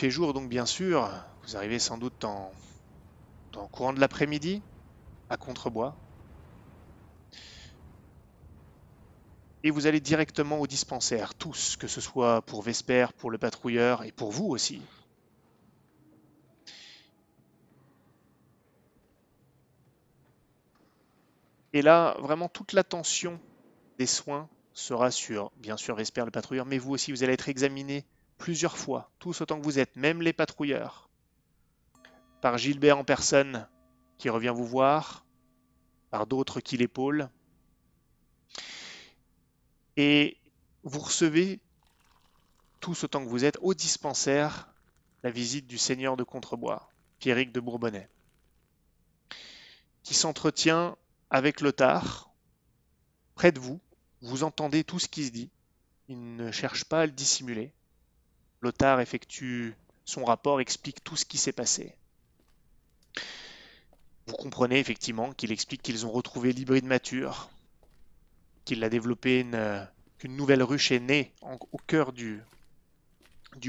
fait jour, donc bien sûr, vous arrivez sans doute le courant de l'après-midi, à Contrebois. Et vous allez directement au dispensaire, tous, que ce soit pour Vesper, pour le patrouilleur et pour vous aussi. Et là, vraiment toute l'attention des soins sera sur, bien sûr, Vesper le patrouilleur, mais vous aussi, vous allez être examiné plusieurs fois, tous autant que vous êtes, même les patrouilleurs, par Gilbert en personne qui revient vous voir, par d'autres qui l'épaulent. Et vous recevez, tous autant que vous êtes, au dispensaire, la visite du seigneur de Contrebois, Pierrick de Bourbonnais, qui s'entretient avec Lothar, près de vous. Vous entendez tout ce qui se dit. Il ne cherche pas à le dissimuler. Lothar effectue son rapport, explique tout ce qui s'est passé. Vous comprenez effectivement qu'il explique qu'ils ont retrouvé l'hybride mature, qu'il a développé qu'une nouvelle ruche est née au cœur du,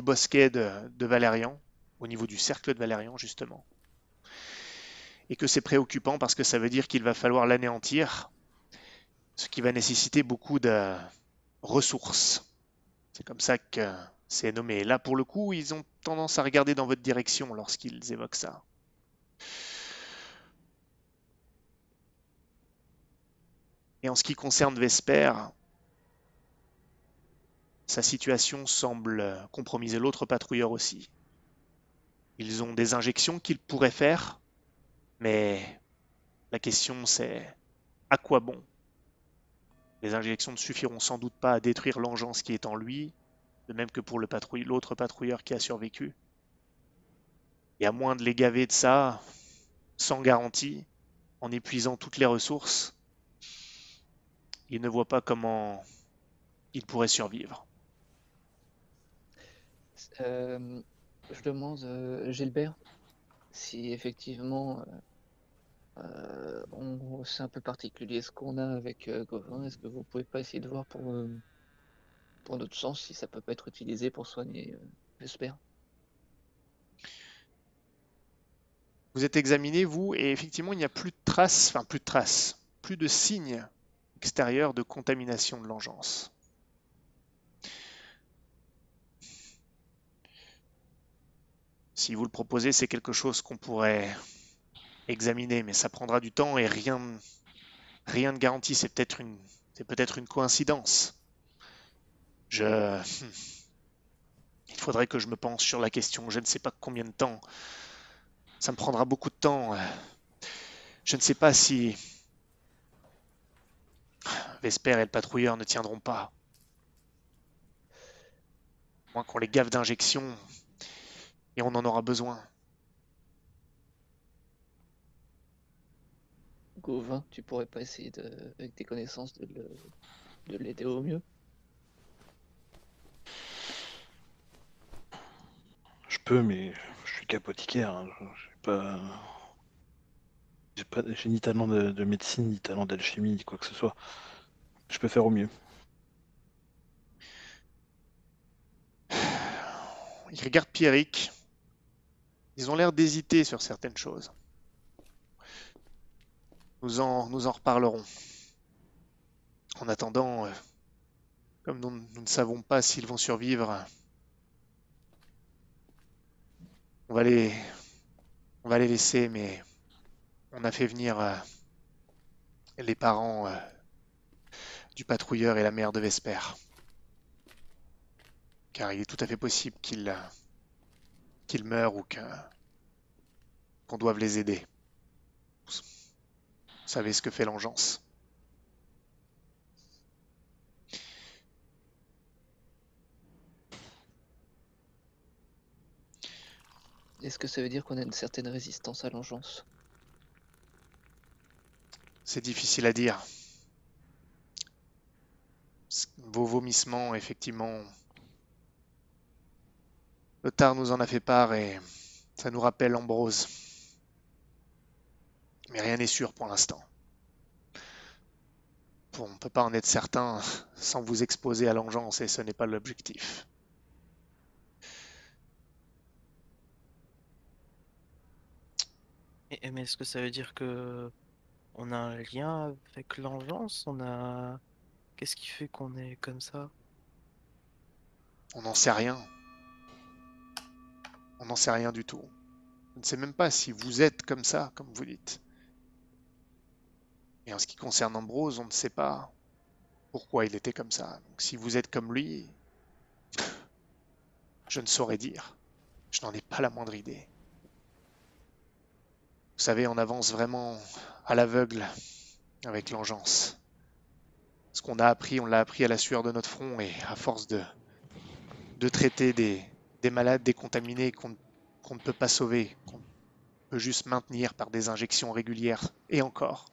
bosquet de, de Valérian, au niveau du cercle de Valérian justement. Et que c'est préoccupant parce que ça veut dire qu'il va falloir l'anéantir, ce qui va nécessiter beaucoup de ressources. C'est comme ça que c'est nommé. Là, pour le coup, ils ont tendance à regarder dans votre direction lorsqu'ils évoquent ça. Et en ce qui concerne Vesper, sa situation semble compromiser l'autre patrouilleur aussi. Ils ont des injections qu'ils pourraient faire, mais la question c'est à quoi bon? Les injections ne suffiront sans doute pas à détruire l'engeance qui est en lui, de même que pour l'autre patrouilleur qui a survécu. Et à moins de les gaver de ça, sans garantie, en épuisant toutes les ressources, il ne voit pas comment il pourrait survivre. Euh, je demande, euh, Gilbert, si effectivement euh, c'est un peu particulier ce qu'on a avec Gauvin, est-ce que vous pouvez pas essayer de voir pour pour notre sens, si ça peut pas être utilisé pour soigner, euh, j'espère. Vous êtes examiné, vous, et effectivement, il n'y a plus de traces, enfin plus de traces, plus de signes extérieurs de contamination de l'engeance. Si vous le proposez, c'est quelque chose qu'on pourrait examiner, mais ça prendra du temps et rien, rien de garanti. C'est peut-être une, c'est peut-être une coïncidence. Je... Il faudrait que je me pense sur la question. Je ne sais pas combien de temps. Ça me prendra beaucoup de temps. Je ne sais pas si... Vesper et le patrouilleur ne tiendront pas. Moins qu'on les gave d'injections. Et on en aura besoin. Gauvin, tu pourrais pas essayer, avec tes connaissances, de l'aider au mieux? Je peux, mais je suis qu'apothicaire. Hein. J'ai pas. J'ai ni talent de, médecine, ni talent d'alchimie, ni quoi que ce soit. Je peux faire au mieux. Il regarde Pierrick. Ils ont l'air d'hésiter sur certaines choses. Nous en, reparlerons. En attendant, euh, comme nous ne savons pas s'ils vont survivre, On va les, laisser, mais on a fait venir euh, les parents euh, du patrouilleur et la mère de Vesper. Car il est tout à fait possible qu'ils euh, meurent ou qu'on doive les aider. Vous savez ce que fait l'engeance. Est-ce que ça veut dire qu'on a une certaine résistance à l'engeance? C'est difficile à dire. Vos vomissements, effectivement. Le tard nous en a fait part et ça nous rappelle Ambrose. Mais rien n'est sûr pour l'instant. On ne peut pas en être certain sans vous exposer à l'engeance et ce n'est pas l'objectif. Mais est-ce que ça veut dire que on a un lien avec l'engeance? On a... Qu'est-ce qui fait qu'on est comme ça? On n'en sait rien. On n'en sait rien du tout. Je ne sais même pas si vous êtes comme ça, comme vous dites. Et en ce qui concerne Ambrose, on ne sait pas pourquoi il était comme ça. Donc si vous êtes comme lui, je ne saurais dire. Je n'en ai pas la moindre idée. Savez, on avance vraiment à l'aveugle avec l'engeance. Ce qu'on a appris, on l'a appris à la sueur de notre front et à force de, de traiter des, des malades décontaminés qu'on qu'on ne peut pas sauver, qu'on peut juste maintenir par des injections régulières et encore.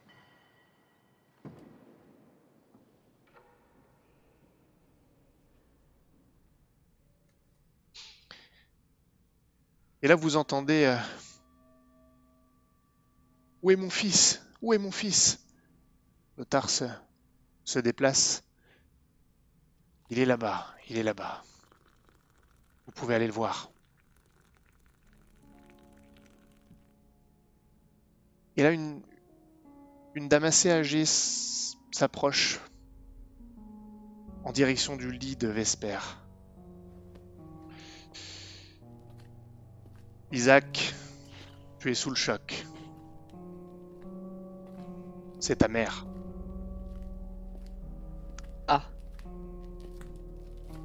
Et là, vous entendez euh, Où est mon fils? Où est mon fils? Lothar se, se déplace. Il est là-bas, il est là-bas. Vous pouvez aller le voir. Et là, une, une dame assez âgée s'approche en direction du lit de Vesper. Isaac, tu es sous le choc. C'est ta mère. Ah.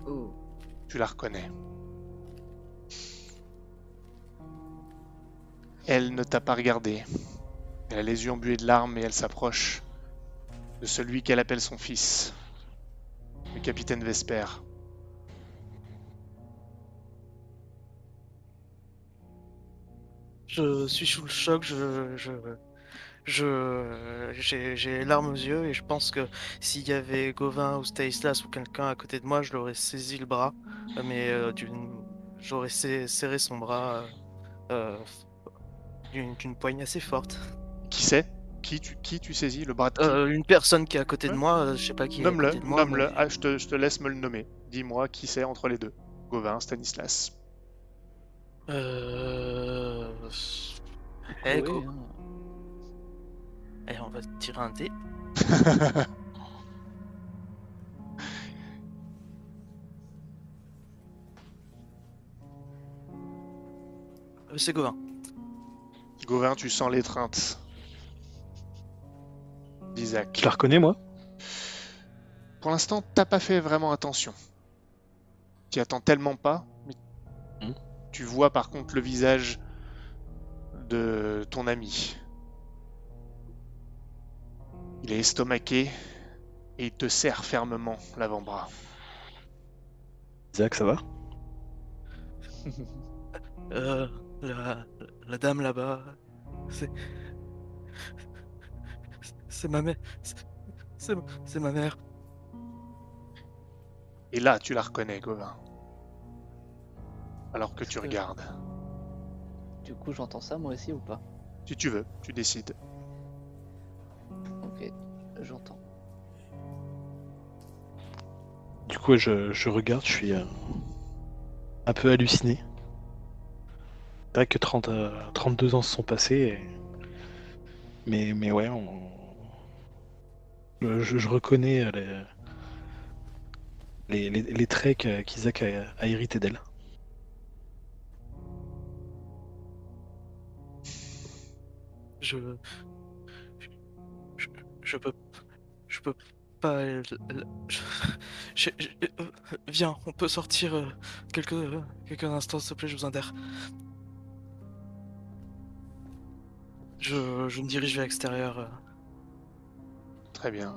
Oh. Tu la reconnais. Elle ne t'a pas regardé. Elle a les yeux embués de larmes et elle s'approche de celui qu'elle appelle son fils, le capitaine Vesper. Je suis sous le choc, je, je, je, j'ai, larmes aux yeux et je pense que s'il y avait Gauvin ou Stanislas ou quelqu'un à côté de moi, je l'aurais saisi le bras, euh, mais euh, j'aurais serré son bras euh, d'une, poigne assez forte. Qui c'est? Qui tu, qui tu saisis Le bras de qui? Euh, une personne qui est à côté de Ouais. moi, je sais pas qui est Nomme-le, nomme-le. mais- Ah, je, te, je te laisse me le nommer. Dis-moi qui c'est entre les deux. Gauvin, Stanislas. Euh... Eh, Oui, go. hein. Eh, on va tirer un dé. Euh, C'est Gauvin. Gauvin, tu sens l'étreinte d'Isaac. Je la reconnais, moi? Pour l'instant, t'as pas fait vraiment attention. Tu attends tellement pas. Mais Hmm. Tu vois par contre le visage de ton ami. Il est estomaqué et il te serre fermement l'avant-bras. Isaac, ça va? Euh, la, la dame là-bas, c'est... C'est ma mère. c'est- ma mère. Et là, tu la reconnais, Gauvin. Alors que tu que- regardes. Du coup, j'entends ça moi aussi ou pas? Si tu veux, tu décides. Je, je regarde, je suis euh, un peu halluciné. C'est vrai que 30, euh, 32 ans se sont passés, et- mais, mais ouais, on... je, je- reconnais euh, les, les, les- traits qu'Isaac a, a hérité d'elle. Je, je peux... Je peux pas... je- je- je- euh, Viens, on peut sortir euh, quelques, euh, quelques instants, s'il te plaît, j'ai besoin d'air. Je, je me dirige vers l'extérieur. euh. Très bien.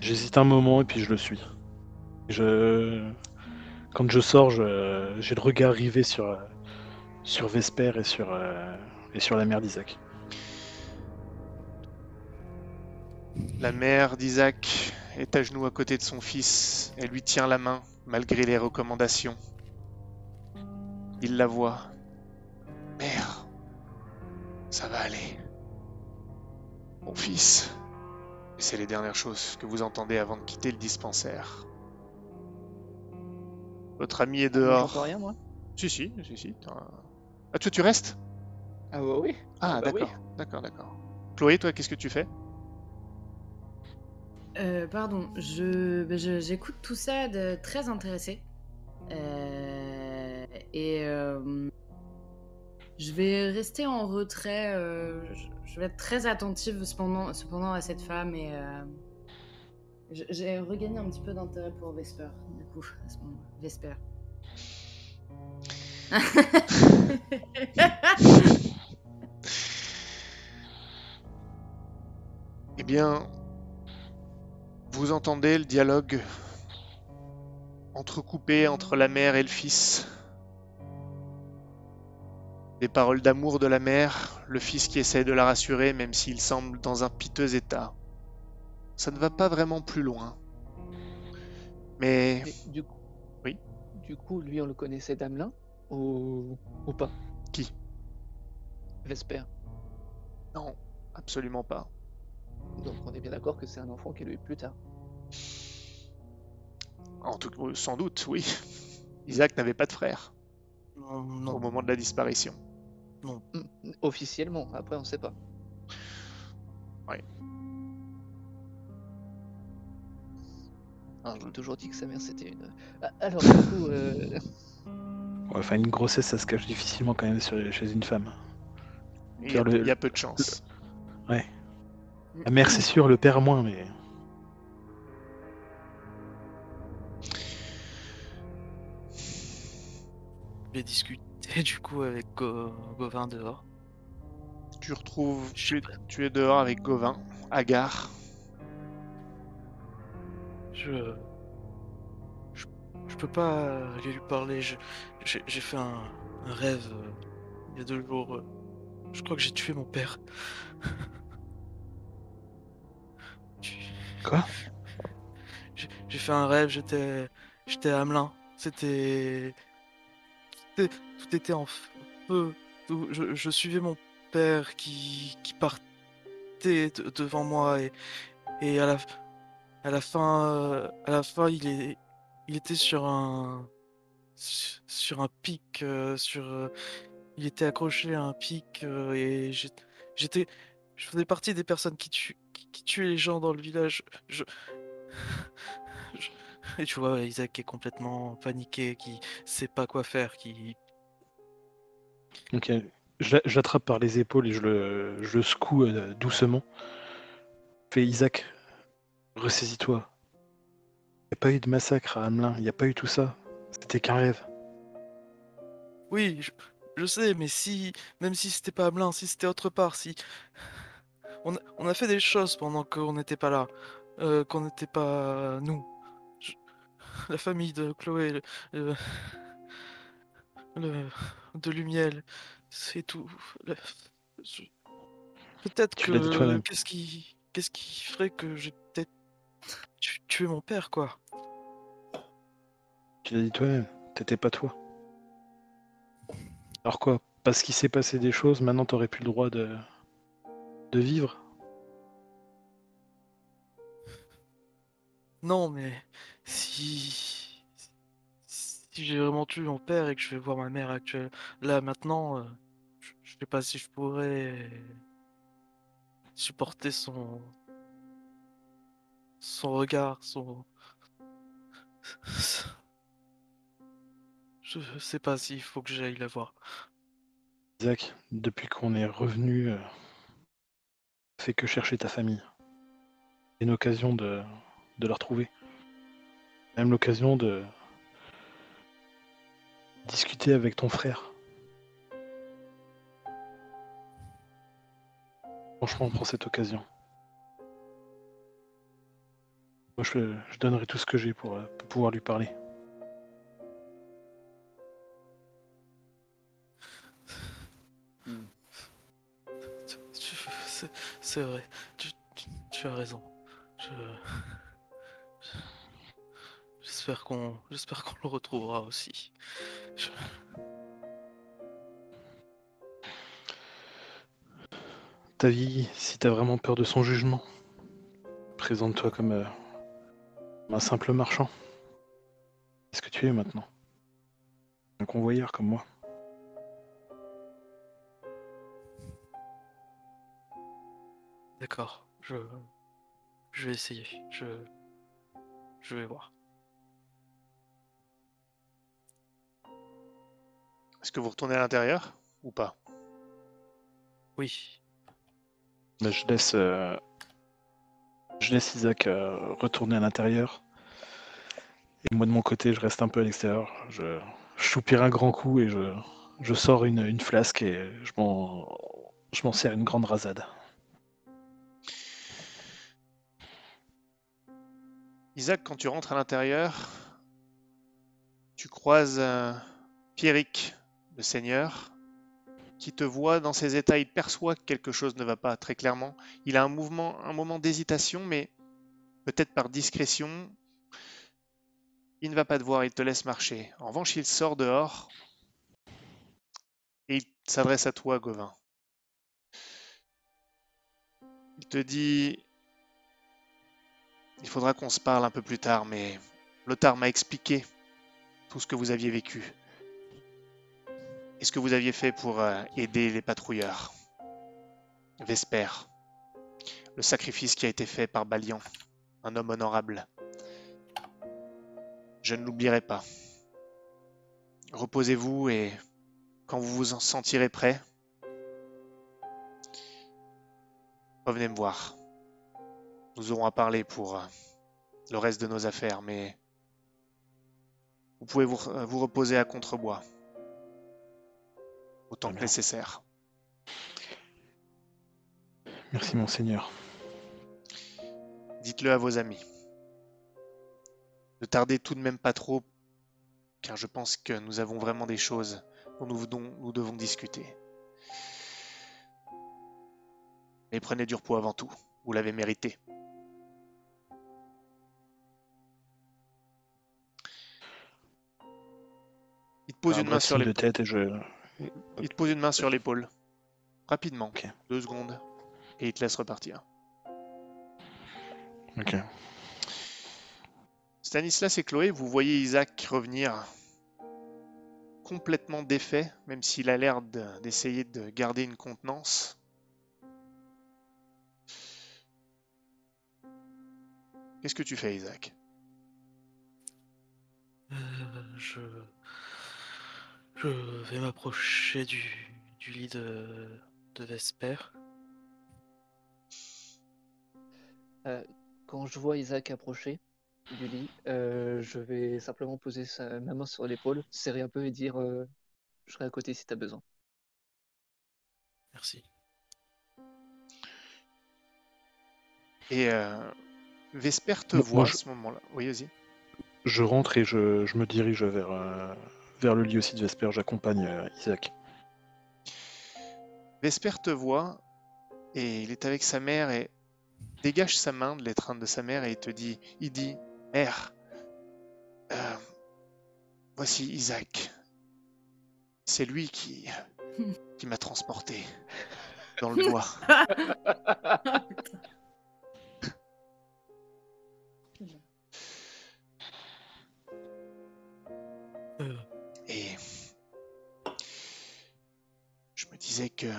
J'hésite un moment et puis je le suis. Je... Quand je sors, je- j'ai le regard rivé sur, euh, sur Vesper et sur, euh, et sur la mère d'Isaac. La mère d'Isaac est à genoux à côté de son fils. Elle lui tient la main, malgré les recommandations. Il la voit. Mère, ça va aller. Mon fils. C'est les dernières choses que vous entendez avant de quitter le dispensaire. Votre ami est dehors. J'entends rien moi Si, si, si, si. Ah, toi, tu restes? Ah bah oui. Ah, bah oui. d'accord, d'accord, d'accord. Chloé, toi, qu'est-ce que tu fais? Euh, pardon, ben, je- j'écoute tout ça de très intéressé. Euh, et euh, je vais rester en retrait. je, vais être très attentive cependant, cependant à cette femme et j'ai regagné un petit peu d'intérêt pour Vesper, du coup, à ce moment Vesper. Eh bien, vous entendez le dialogue entrecoupé entre la mère et le fils. Des paroles d'amour de la mère, le fils qui essaie de la rassurer même s'il semble dans un piteux état. Ça ne va pas vraiment plus loin. Mais du coup. Oui. Du coup, lui, on le connaissait d'Amelin ou... ou pas? Qui? Vesper. non, absolument pas. Donc on est bien d'accord que c'est un enfant qu'il a eu plus tard. En tout cas, sans doute, oui. Isaac n'avait pas de frère Non, au non, moment de la disparition. Hmm, Officiellement, après on sait pas. Ah, j'ai toujours dit que sa mère c'était une. Ah, Alors du coup, euh, Ouais, Enfin, une grossesse, ça se cache difficilement quand même sur- chez une femme. Il y, a, Car le- il y a peu de chance. La mère, c'est sûr, le père moins, mais. j'ai discuté du coup avec Go- Gauvin dehors. Tu retrouves, tu es, tu dehors avec Gauvin, Agar. Je... je. je peux pas aller lui parler. je- J'ai fait un, un rêve euh, il y a deux jours. Je crois que j'ai tué mon père. Quoi? J'ai fait un rêve, j'étais j'étais à Hamelin. C'était tout, était en feu. Je, suivais mon père qui, partait de- devant moi et, à la fin euh, à la fin il était sur un pic euh, il était accroché à un pic euh, et j'étais je faisais partie des personnes qui tuent qui, tuaient les gens dans le village. Je, je- et tu vois Isaac est complètement paniqué, qui sait pas quoi faire, qui Ok. Je l'a- je l'attrape par les épaules et je le, je le secoue euh, doucement. Fais Isaac, ressaisis-toi. Il n'y a pas eu de massacre à Hamelin, il n'y a pas eu tout ça. C'était qu'un rêve. Oui, je, je sais, mais si, même si c'était pas Hamelin, si c'était autre part, si. On a, on a fait des choses pendant qu'on n'était pas là, euh, qu'on n'était pas nous. Je- La famille de Chloé, le, le- le- de Lumiel, c'est tout. Je- Peut-être que. Qu'est-ce qui, qu'est-ce qui ferait que j'ai peut-être tu- tué mon père, quoi? Tu l'as dit toi-même, t'étais pas toi. Alors quoi? Parce qu'il s'est passé des choses, maintenant t'aurais plus le droit de, de vivre Non, mais si si j'ai vraiment tué mon père et que je vais voir ma mère actuelle là maintenant, euh, je, je sais pas si je pourrais supporter son son regard, son je sais pas s'il faut que j'aille la voir. Isaac, depuis qu'on est revenu, fait que chercher ta famille. C'est une occasion de, de la retrouver. Même l'occasion de discuter avec ton frère. Franchement, prends cette occasion. Moi, je, donnerai tout ce que j'ai pour, euh, pour pouvoir lui parler. C'est vrai, tu, as raison. Je j'espère qu'on j'espère qu'on le retrouvera aussi. Ta vie, si t'as vraiment peur de son jugement, présente-toi comme euh, un simple marchand. Qu'est-ce que tu es maintenant? Un convoyeur comme moi. D'accord. Je... je vais essayer. Je... je vais voir. Est-ce que vous retournez à l'intérieur ou pas? Oui. Bah, je laisse, euh, je laisse Isaac euh, retourner à l'intérieur. Et moi de mon côté, je reste un peu à l'extérieur. Je, je soupire un grand coup et je, je sors une, une flasque et je m'en, je m'en sers une grande rasade. Isaac, quand tu rentres à l'intérieur, tu croises euh, Pierrick, le seigneur, qui te voit dans ses états. Il perçoit que quelque chose ne va pas très clairement. Il a un mouvement, un moment d'hésitation, mais peut-être par discrétion, il ne va pas te voir, il te laisse marcher. En revanche, il sort dehors et il s'adresse à toi, Gauvin. Il te dit Il faudra qu'on se parle un peu plus tard, mais Lothar m'a expliqué tout ce que vous aviez vécu et ce que vous aviez fait pour euh, aider les patrouilleurs. Vesper, le sacrifice qui a été fait par Balian, un homme honorable. Je ne l'oublierai pas. Reposez-vous et quand vous vous en sentirez prêt, revenez me voir. Nous aurons à parler pour euh, le reste de nos affaires, mais vous pouvez vous, euh, vous reposer à Contrebois autant que nécessaire. Merci monseigneur. Dites-le à vos amis. Ne tardez tout de même pas trop, car je pense que nous avons vraiment des choses dont nous, dont nous devons discuter. Mais prenez du repos avant tout, vous l'avez mérité. Il te pose Un une main sur de l'épaule. tête et je. Il te pose une main sur l'épaule. Rapidement. Ok. Deux secondes. Et il te laisse repartir. Ok. Stanislas et Chloé, vous voyez Isaac revenir complètement défait, même s'il a l'air de- d'essayer de garder une contenance. Qu'est-ce que tu fais, Isaac? Euh, je... je vais m'approcher du... du lit de, de Vesper. Euh, quand je vois Isaac approcher du lit, euh, je vais simplement poser sa, ma main sur l'épaule, serrer un peu et dire euh, Je serai à côté si t'as besoin. Merci. Et euh, Vesper te Moi- voit à je- ce moment-là. Oui, vas-y. Je rentre et je, je me dirige vers, euh, vers le lit aussi de Vesper. J'accompagne euh, Isaac. Vesper te voit et il est avec sa mère et dégage sa main de l'étreinte de sa mère et il te dit, il dit, Mère, euh, voici Isaac. C'est lui qui, qui m'a transporté dans le bois. disais que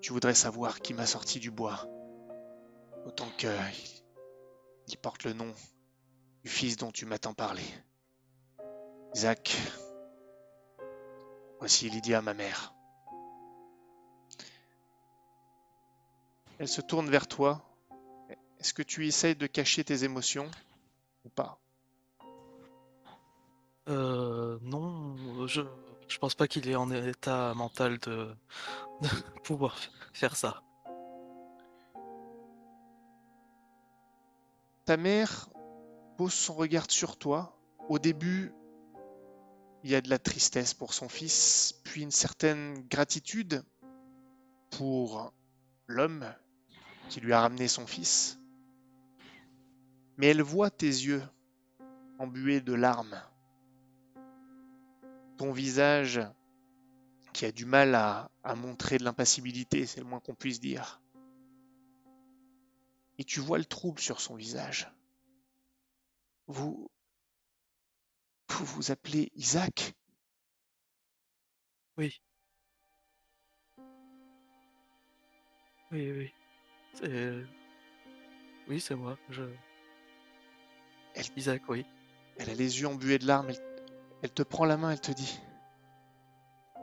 tu voudrais savoir qui m'a sorti du bois. Autant que il- porte le nom du fils dont tu m'as tant parlé. Isaac, voici Lydia, ma mère. Elle se tourne vers toi. Est-ce que tu essayes de cacher tes émotions ou pas? Euh, non, je... je pense pas qu'il est en état mental de, de pouvoir faire ça. Ta mère pose son regard sur toi. Au début, il y a de la tristesse pour son fils, puis une certaine gratitude pour l'homme qui lui a ramené son fils. Mais elle voit tes yeux embués de larmes, ton visage qui a du mal à, à montrer de l'impassibilité, c'est le moins qu'on puisse dire et tu vois le trouble sur son visage. Vous. Vous vous appelez Isaac? Oui. Oui, oui. C'est- Oui, c'est moi. Je... Elle- Isaac, oui. Elle a les yeux embués de larmes. Elle, elle te prend la main, elle te dit.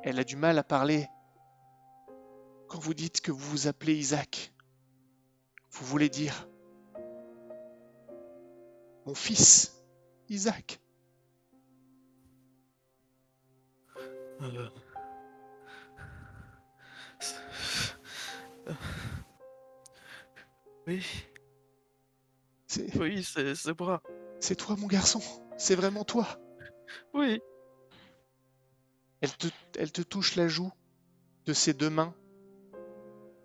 Elle a du mal à parler. Quand vous dites que vous vous appelez Isaac, vous voulez dire mon fils, Isaac. Euh, Oui, oui, c'est c'est moi. c'est toi, mon garçon. C'est vraiment toi. Oui. Elle te, elle te touche la joue de ses deux mains.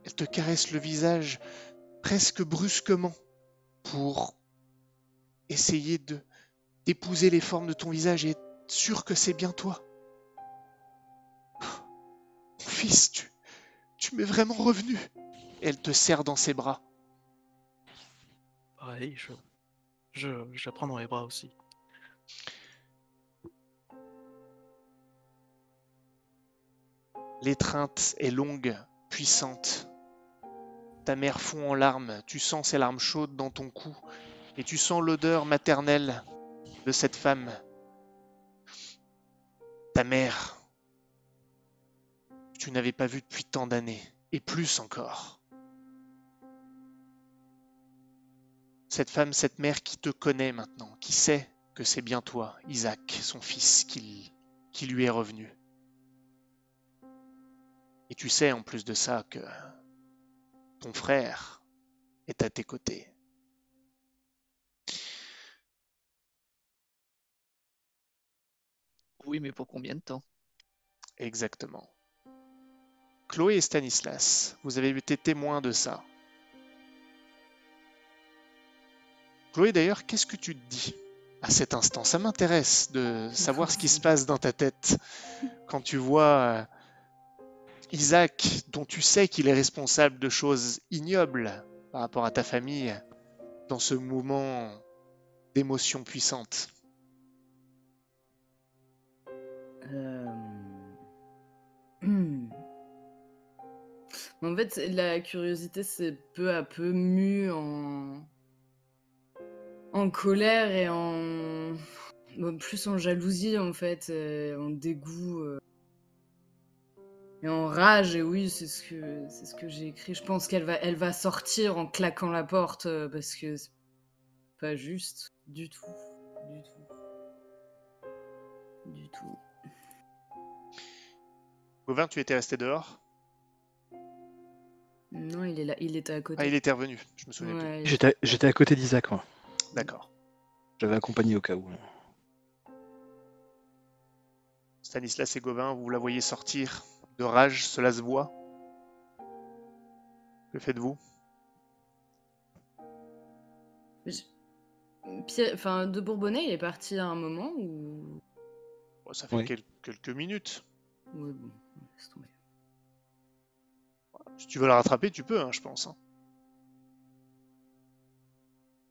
Elle te caresse le visage presque brusquement pour essayer de d'épouser les formes de ton visage et être sûr que c'est bien toi. Mon fils, tu, tu m'es vraiment revenu. Elle te serre dans ses bras. Pareil, je, je, je la prends dans les bras aussi. L'étreinte est longue, puissante. Ta mère fond en larmes, tu sens ses larmes chaudes dans ton cou, et tu sens l'odeur maternelle de cette femme. Ta mère, que tu n'avais pas vue depuis tant d'années, et plus encore. Cette femme, cette mère qui te connaît maintenant, qui sait que c'est bien toi, Isaac, son fils, qui, qui lui est revenu. Et tu sais en plus de ça que ton frère est à tes côtés. Oui, mais pour combien de temps? Exactement. Chloé et Stanislas, vous avez été témoins de ça. Chloé d'ailleurs, qu'est-ce que tu te dis à cet instant? Ça m'intéresse de savoir ce qui se passe dans ta tête quand tu vois euh, Isaac, dont tu sais qu'il est responsable de choses ignobles par rapport à ta famille, dans ce mouvement d'émotions puissantes. Euh. En fait, la curiosité s'est peu à peu mue en... en colère et en. plus en jalousie, en fait, euh, en dégoût. euh, Et en rage, et oui, c'est ce que, c'est ce que j'ai écrit. Je pense qu'elle va, elle va sortir en claquant la porte euh, parce que c'est pas juste du tout. Du tout. Du tout. Gauvin, tu étais resté dehors? Non, il est là, il était à côté. Ah, il était revenu, je me souviens plus. Ouais, J'étais j'étais à côté d'Isaac, moi. D'accord. J'avais accompagné au cas où. Stanislas et Gauvin, vous la voyez sortir de rage, cela se voit. Que faites-vous? Pierre- Enfin, de Bourbonnais, il est parti à un moment ou. Bon, Ça fait Oui. quel- quelques minutes. Ouais, bon, laisse tomber. Si tu veux la rattraper, tu peux, hein, je pense. hein.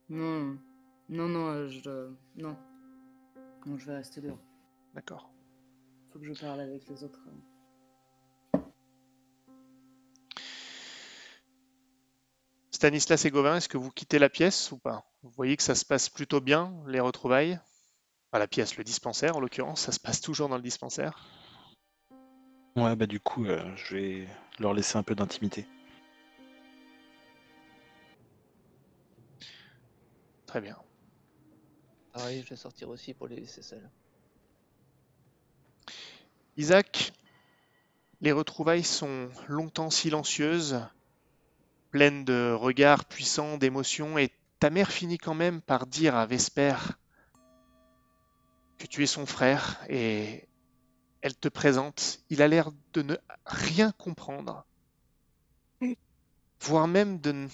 Non, non, non, euh, je. Non. Non, je vais rester dehors. D'accord. Faut que je parle avec les autres. Stanislas et Gauvin, est-ce que vous quittez la pièce ou pas? Vous voyez que ça se passe plutôt bien, les retrouvailles? Pas la pièce, le dispensaire en l'occurrence, ça se passe toujours dans le dispensaire? Ouais, bah du coup, euh, je vais leur laisser un peu d'intimité. Très bien. Pareil, je vais sortir aussi pour les laisser seuls. Isaac, les retrouvailles sont longtemps silencieuses, pleines de regards puissants, d'émotions, et ta mère finit quand même par dire à Vesper que tu es son frère, et elle te présente. Il a l'air de ne rien comprendre, voire même de ne,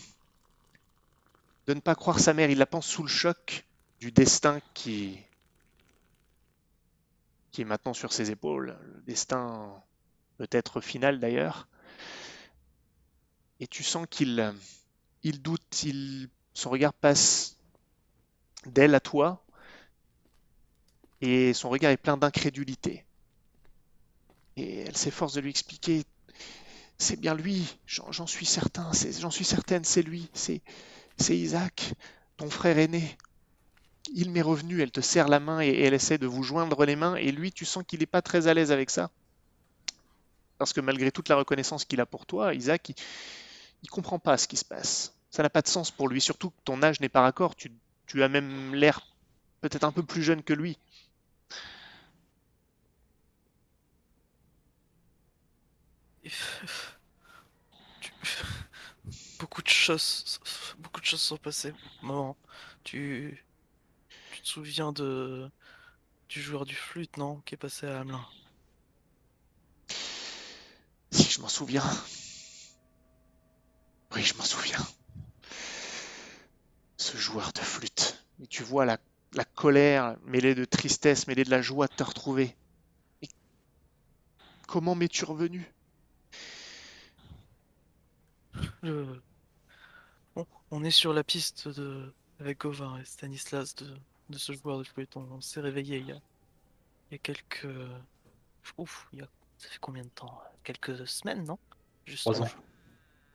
de ne pas croire sa mère. Il la pense sous le choc du destin qui, qui est maintenant sur ses épaules, le destin peut-être final d'ailleurs. Et tu sens qu'il il doute, il, son regard passe d'elle à toi, et son regard est plein d'incrédulité. Et elle s'efforce de lui expliquer, C'est bien lui, j'en suis certain, j'en suis certaine, c'est lui, c'est Isaac, ton frère aîné. Il m'est revenu, elle te serre la main et, elle essaie de vous joindre les mains, et lui, tu sens qu'il n'est pas très à l'aise avec ça. Parce que malgré toute la reconnaissance qu'il a pour toi, Isaac, il comprend pas ce qui se passe. Ça n'a pas de sens pour lui, surtout que ton âge n'est pas raccord, tu, tu as même l'air peut-être un peu plus jeune que lui. Beaucoup de choses, beaucoup de choses sont passées. Maman, tu, tu te souviens de du joueur du flûte, non, qui est passé à Hamelin? Si je m'en souviens. Oui, je m'en souviens. Ce joueur de flûte. Et tu vois la, la colère mêlée de tristesse, mêlée de la joie de te retrouver. Et comment m'es-tu revenu? Le- Bon, on est sur la piste de avec Gauvin et Stanislas de, de ce joueur de flûte. On, on s'est réveillé il y a, il y a quelques. Ouf, il y a... ça fait combien de temps? Quelques semaines, non? Juste Trois ans.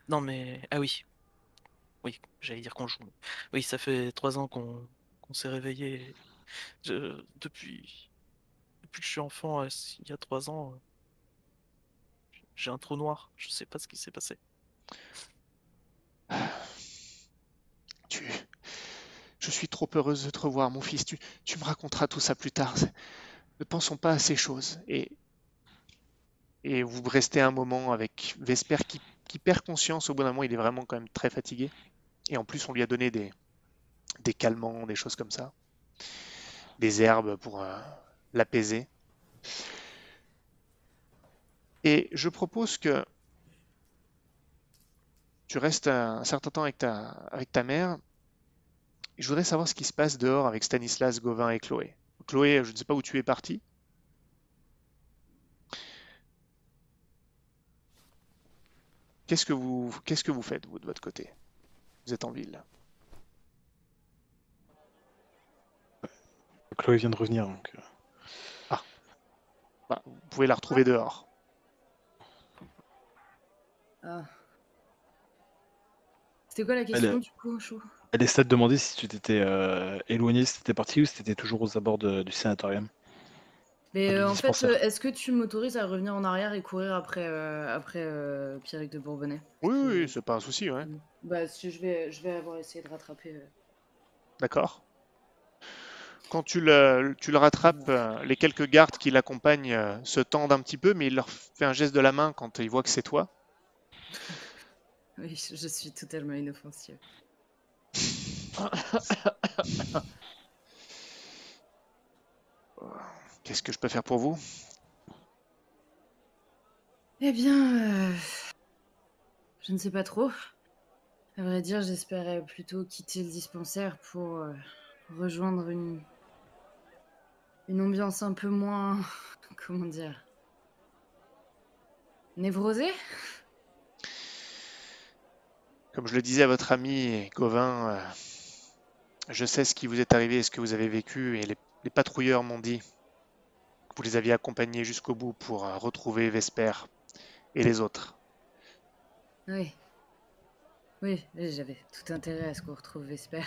Non mais ah oui, oui, j'allais dire qu'on joue. Oui, ça fait trois ans qu'on s'est réveillé. Depuis depuis que je suis enfant, euh, il y a trois ans, euh, j'ai un trou noir. Je sais pas ce qui s'est passé. Tu... Je suis trop heureuse de te revoir, mon fils. Tu, me raconteras tout ça plus tard. Ne pensons pas à ces choses. Et, et vous restez un moment avec Vesper qui, qui perd conscience. Au bout d'un moment, il est vraiment quand même très fatigué. Et en plus, on lui a donné des, des calmants, des choses comme ça. Des herbes pour euh, l'apaiser. Et je propose que tu restes un certain temps avec ta, avec ta mère. Je voudrais savoir ce qui se passe dehors avec Stanislas, Gauvin et Chloé. Chloé, je ne sais pas où tu es partie. Qu'est-ce que vous, qu'est-ce que vous faites, vous, de votre côté? Vous êtes en ville. Chloé vient de revenir, donc. euh, Bah, vous pouvez la retrouver dehors. Ah. C'était quoi la question est- du coup, Chou? Elle essaie de demander si tu t'étais euh, éloigné, si t'étais parti ou si t'étais toujours aux abords de- du sanatorium. Mais Ah, euh, en fait, euh, est-ce que tu m'autorises à revenir en arrière et courir après, euh, après euh, Pierrick de Bourbonnais? Oui, oui, c'est pas un souci, ouais. Bah, si je vais, je vais avoir essayé de rattraper. euh. D'accord. Quand tu le, tu le rattrapes, les quelques gardes qui l'accompagnent euh, se tendent un petit peu, mais il leur fait un geste de la main quand ils voient que c'est toi? Oui, je je suis totalement inoffensive. Qu'est-ce que je peux faire pour vous? Eh bien, euh, je ne sais pas trop. À vrai dire, j'espérais plutôt quitter le dispensaire pour euh, rejoindre une une ambiance un peu moins, comment dire, névrosée. Comme je le disais à votre ami Gauvin, euh, je sais ce qui vous est arrivé et ce que vous avez vécu, et les, les patrouilleurs m'ont dit vous les aviez accompagnés jusqu'au bout pour euh, retrouver Vesper et les autres. Oui. Oui, j'avais tout intérêt à ce qu'on retrouve Vesper.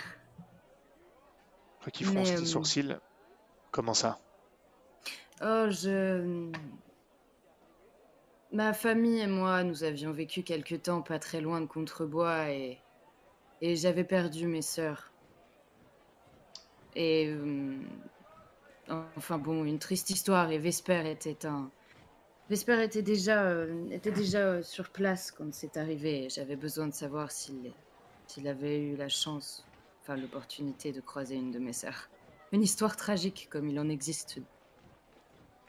Froncent Mais, les euh, sourcils. Comment ça? Oh, je... Ma famille et moi, nous avions vécu quelque temps pas très loin de Contrebois et... Et j'avais perdu mes sœurs. Et... Enfin bon, une triste histoire et Vesper était un... Vesper était déjà, euh, était déjà euh, sur place quand c'est arrivé j'avais besoin de savoir s'il s'il avait eu la chance, enfin l'opportunité de croiser une de mes sœurs. Une histoire tragique comme il en existe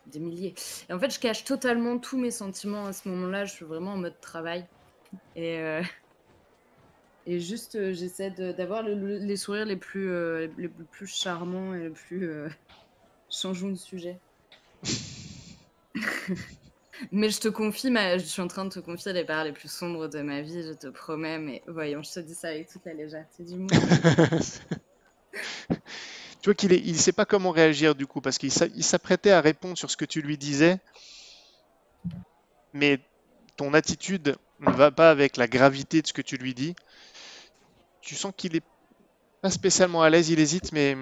des milliers. Et en fait, je cache totalement tous mes sentiments à ce moment-là. Je suis vraiment en mode travail. Et, euh, et juste, j'essaie d'avoir le- le- les sourires les plus, les plus charmants et les plus. Changeons de sujet. mais je te confie, je suis en train de te confier les parts les plus sombres de ma vie, je te promets. Mais voyons, je te dis ça avec toute la légèreté du monde. Tu vois qu'il il sait pas comment réagir du coup, parce qu'il s'a- il s'apprêtait à répondre sur ce que tu lui disais, mais ton attitude ne va pas avec la gravité de ce que tu lui dis. Tu sens qu'il est pas spécialement à l'aise, il hésite, mais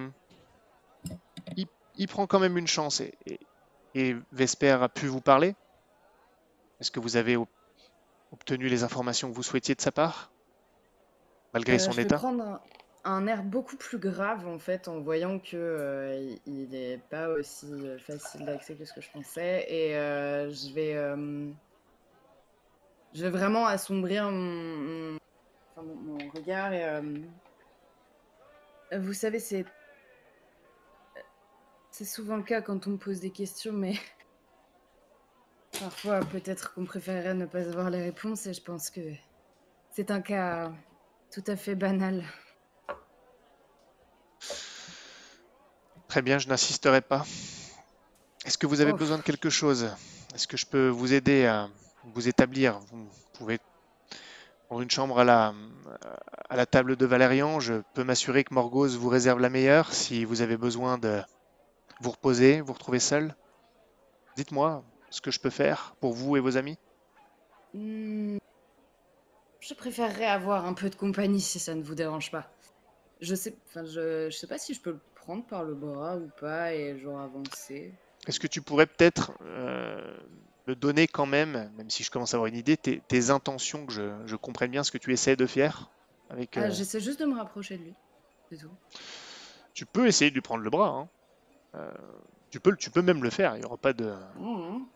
il, il prend quand même une chance. Et, et- et Vesper a pu vous parler Est-ce que vous avez ob- obtenu les informations que vous souhaitiez de sa part Malgré Euh, son je vais état? prendre un, un air beaucoup plus grave en fait en voyant que euh, il- n'est pas aussi euh, facile d'accès que ce que je pensais et euh, je vais je vais vraiment assombrir mon, mon- regard et vous savez c'est c'est souvent le cas quand on me pose des questions mais parfois peut-être qu'on préférerait ne pas avoir les réponses et je pense que c'est un cas tout à fait banal. Très bien, je n'insisterai pas. Est-ce que vous avez Oh. besoin de quelque chose? Est-ce que je peux vous aider à vous établir? Vous pouvez prendre une chambre à la, à la table de Valérian. Je peux m'assurer que Morgause vous réserve la meilleure si vous avez besoin de vous reposer, vous retrouver seul. Dites-moi ce que je peux faire pour vous et vos amis. Hmm, Je préférerais avoir un peu de compagnie si ça ne vous dérange pas. Je sais, enfin, je, je sais pas si je peux le prendre par le bras ou pas et genre avancer. Est-ce que tu pourrais peut-être euh, me donner quand même, même si je commence à avoir une idée, tes, tes intentions, que je, je comprenne bien ce que tu essaies de faire avec, Ah, euh, J'essaie juste de me rapprocher de lui. C'est tout. Tu peux essayer de lui prendre le bras. hein. Euh, tu, peux, tu peux même le faire. Il n'y aura pas de. Mhm.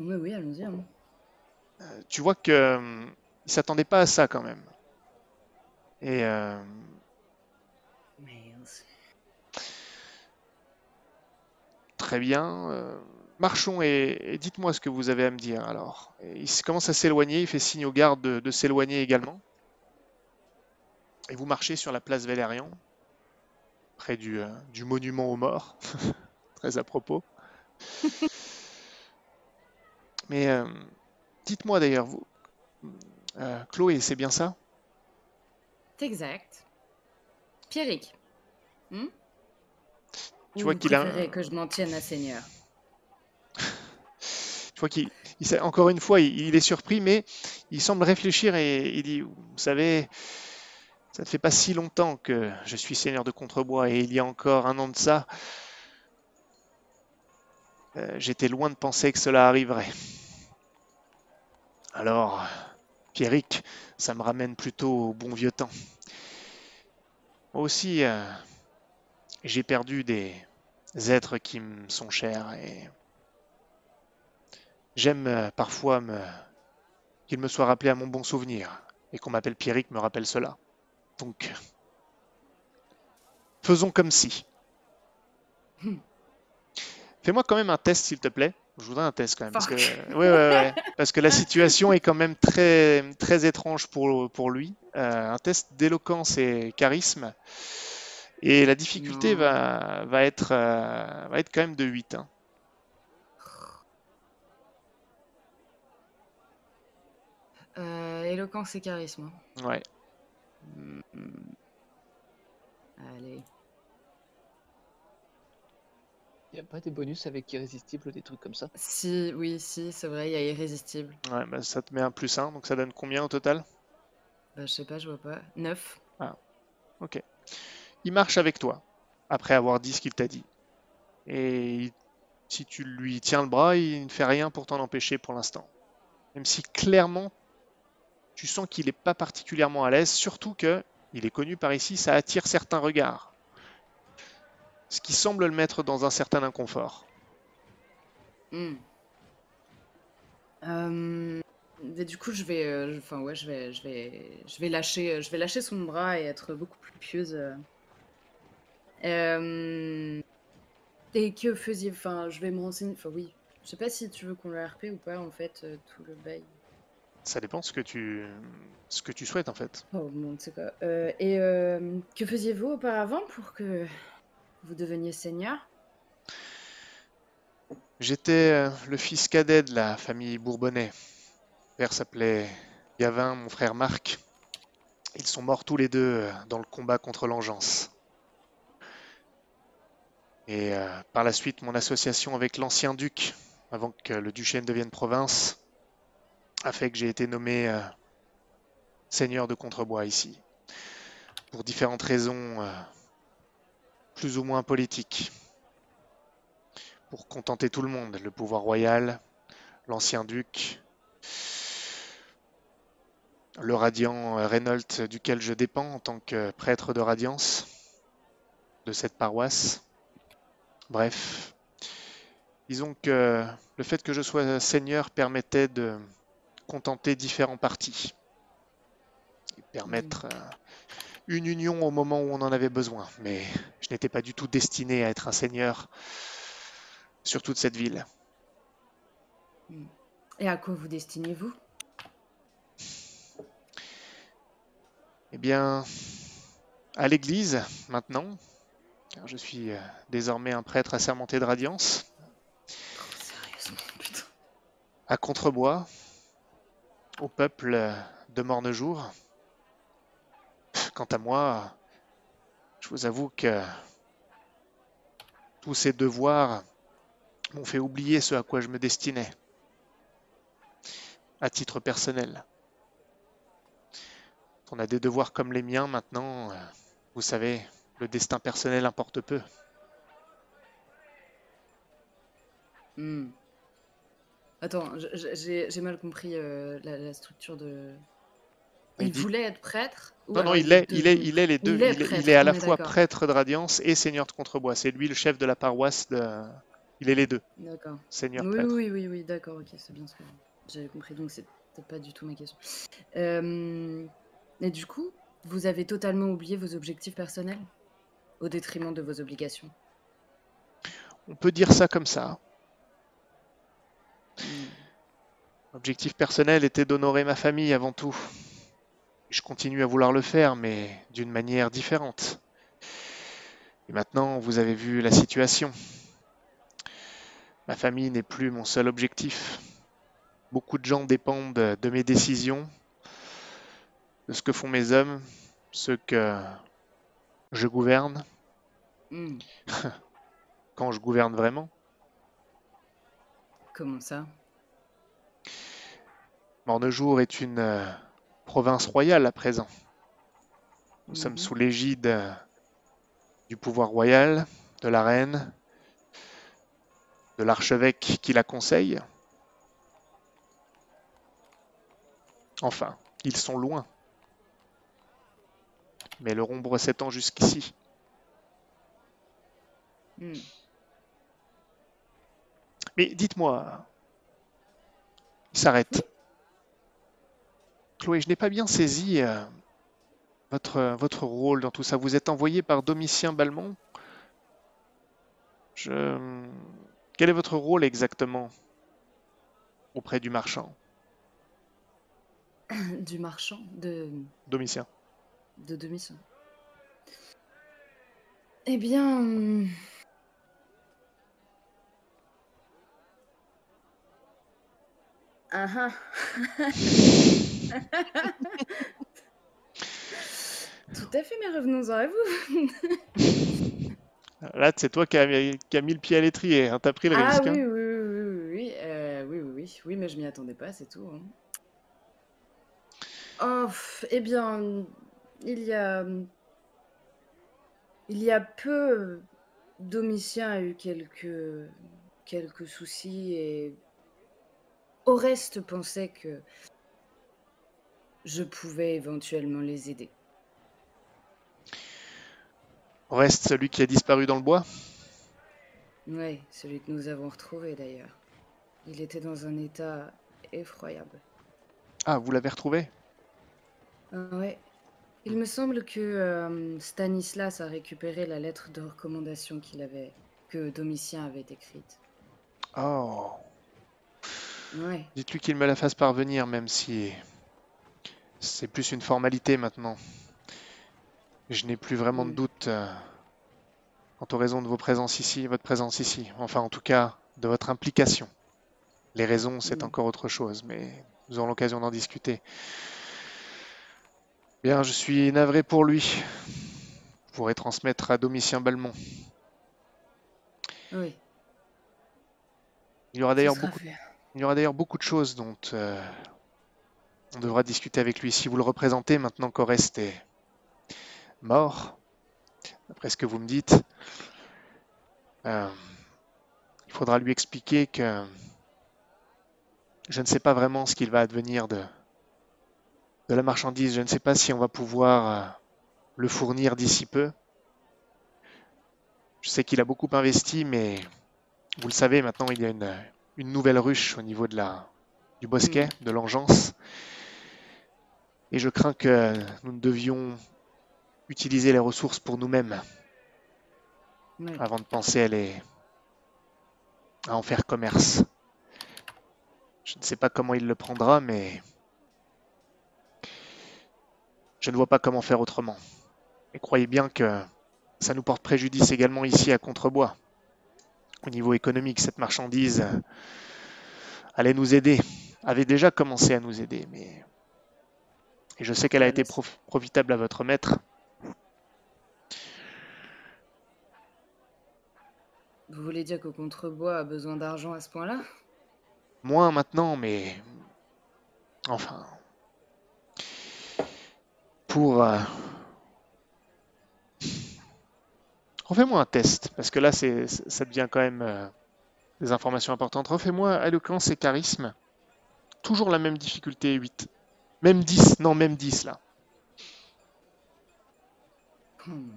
Oui, oui, allons-y. hein. Euh, tu vois que hum, il s'attendait pas à ça quand même. Et euh, très bien. euh, marchons et, et dites-moi ce que vous avez à me dire alors. Et il commence à s'éloigner. Il fait signe aux gardes de, de s'éloigner également. Et vous marchez sur la place Valérian, près du, euh, du monument aux morts. Très à propos. Mais euh, dites-moi d'ailleurs, vous, euh, Chloé, c'est bien ça? C'est exact. Pierrick. Hmm? Tu Ou vois qu'il a que je m'en tienne à Seigneur? Tu vois qu'il, encore une fois, il, il est surpris, mais il semble réfléchir et il dit, vous savez, ça ne fait pas si longtemps que je suis seigneur de Contrebois et il y a encore un an de ça, euh, j'étais loin de penser que cela arriverait. Alors, Pierrick, ça me ramène plutôt au bon vieux temps. Moi aussi, euh, j'ai perdu des êtres qui me sont chers et J'aime euh, parfois me... qu'il me soit rappelé à mon bon souvenir, et qu'on m'appelle Pierrick me rappelle cela. Donc, faisons comme si. Hmm. Fais-moi quand même un test, s'il te plaît. Je voudrais un test quand même, parce que, Fuck. ouais, ouais, ouais, parce que la situation est quand même très, très étrange pour, pour lui. Euh, un test d'éloquence et charisme. Et la difficulté Non. va, va, être, euh, va être quand même de 8. hein. Euh, éloquence et charisme. Ouais. Allez. Il n'y a pas des bonus avec irrésistible ou des trucs comme ça? Si, oui, si, c'est vrai, il y a irrésistible. Ouais, bah, ça te met un plus 1, donc ça donne combien au total? Bah, je sais pas, je vois pas. 9. Ok. Il marche avec toi, après avoir dit ce qu'il t'a dit. Et il- si tu lui tiens le bras, il ne fait rien pour t'en empêcher pour l'instant. Même si clairement, tu sens qu'il n'est pas particulièrement à l'aise, surtout que, il est connu par ici, ça attire certains regards. Ce qui semble le mettre dans un certain inconfort. Hmm. Euh, du coup, je vais, euh, enfin ouais, je vais, je vais, je vais lâcher, euh, je vais lâcher son bras et être beaucoup plus pieuse. et que faisiez, enfin, je vais me renseigner. Enfin oui, je sais pas si tu veux qu'on le RP ou pas en fait, tout le bail. Ça dépend ce que tu, ce que tu souhaites en fait. Oh c'est quoi. Euh, et euh, que faisiez-vous auparavant pour que vous deveniez seigneur? J'étais euh, le fils cadet de la famille Bourbonnais. Mon père s'appelait Gavin, mon frère Marc. Ils sont morts tous les deux dans le combat contre l'Engeance. Et euh, par la suite, mon association avec l'ancien duc, avant que le duché ne devienne province, a fait que j'ai été nommé euh, seigneur de Contrebois ici. Pour différentes raisons euh, plus ou moins politiques. Pour contenter tout le monde, le pouvoir royal, l'ancien duc, le radiant Reynolds duquel je dépends en tant que prêtre de radiance de cette paroisse. Bref, disons que le fait que je sois seigneur permettait de contenter différents partis et permettre euh, une union au moment où on en avait besoin. Mais je n'étais pas du tout destiné à être un seigneur sur toute cette ville. Et à quoi vous destinez-vous? Eh bien, à l'église maintenant, car je suis euh, désormais un prêtre assermenté de radiance, Oh, Sérieusement, putain. à Contrebois, au peuple euh, de Mornejour. Quant à moi, je vous avoue que tous ces devoirs m'ont fait oublier ce à quoi je me destinais, à titre personnel. On a des devoirs comme les miens maintenant, euh, vous savez, le destin personnel importe peu. Hmm. Attends, j'ai mal compris euh, la, la structure de. Il Il dit- voulait être prêtre ou Non, non, il est, il est, il est les deux. Il est Il est, prêtre, il est à la fois prêtre de Radiance et seigneur de Contrebois. C'est lui le chef de la paroisse de. Il est les deux, D'accord. seigneur Oui, prêtre. oui, oui, oui, d'accord, ok, c'est bien ce que j'avais compris, donc c'était pas du tout ma question. Euh, et du coup, vous avez totalement oublié vos objectifs personnels au détriment de vos obligations? On peut dire ça comme ça. Hmm. L'objectif personnel était d'honorer ma famille avant tout. Je continue à vouloir le faire, mais d'une manière différente. Et maintenant, vous avez vu la situation. Ma famille n'est plus mon seul objectif. Beaucoup de gens dépendent de mes décisions, de ce que font mes hommes, ceux que je gouverne, Hmm. quand je gouverne vraiment. Comment ça? Mornejour est une euh, province royale à présent. Nous sommes Mhm. sous l'égide euh, du pouvoir royal, de la reine, de l'archevêque qui la conseille. Enfin, ils sont loin. Mais leur ombre s'étend jusqu'ici. Hmm. Mais dites-moi, il s'arrête. Chloé, je n'ai pas bien saisi euh, votre, votre rôle dans tout ça. Vous êtes envoyé par Domitien Balmont. Je... Quel est votre rôle exactement auprès du marchand, Du marchand de, Domitien de demi Eh bien. Ah ah. Tout à fait, mais revenons-en à vous. Là, c'est toi qui as, qui as mis le pied à l'étrier. Hein. T'as pris le Ah risque. oui, hein. oui, oui, oui, oui, euh, oui, oui, oui, oui, mais je m'y attendais pas, c'est tout. hein. Oh, eh bien, il y a, il y a peu, Domitien a eu quelques, quelques soucis et Oreste pensait que je pouvais éventuellement les aider. Reste celui qui a disparu dans le bois? Oui, celui que nous avons retrouvé d'ailleurs. Il était dans un état effroyable. Ah, vous l'avez retrouvé? Ah ouais. Il me semble que euh, Stanislas a récupéré la lettre de recommandation qu'il avait, que Domitien avait écrite. Oh. Ouais. Dites-lui qu'il me la fasse parvenir, même si c'est plus une formalité maintenant. Je n'ai plus vraiment de doute euh, quant aux raisons de vos présences ici, votre présence ici. Enfin, en tout cas, de votre implication. Les raisons, c'est encore autre chose, mais nous aurons l'occasion d'en discuter. Bien, je suis navré pour lui. Vous pourrez transmettre à Domitien Balmont. Oui. Il y aura d'ailleurs beaucoup fait. Il y aura d'ailleurs beaucoup de choses dont euh, on devra discuter avec lui. Si vous le représentez maintenant qu'Orest est mort, d'après ce que vous me dites, euh, il faudra lui expliquer que je ne sais pas vraiment ce qu'il va advenir de, de la marchandise. Je ne sais pas si on va pouvoir euh, le fournir d'ici peu. Je sais qu'il a beaucoup investi, mais vous le savez, maintenant il y a une, une nouvelle ruche au niveau de la, du bosquet, de l'engeance. Et je crains que nous ne devions utiliser les ressources pour nous-mêmes avant de penser à, les... à en faire commerce. Je ne sais pas comment il le prendra, mais je ne vois pas comment faire autrement. Et croyez bien que ça nous porte préjudice également ici à Contrebois. Au niveau économique, cette marchandise euh, allait nous aider, avait déjà commencé à nous aider, mais et je sais qu'elle a été prof- profitable à votre maître. Vous voulez dire que Contrebois a besoin d'argent à ce point-là? Moins maintenant, mais enfin, pour euh, refais-moi un test parce que là, c'est ça devient quand même euh, des informations importantes. Refais-moi éloquence et charisme. Toujours la même difficulté 8. Même 10, non, même 10 là. Hmm.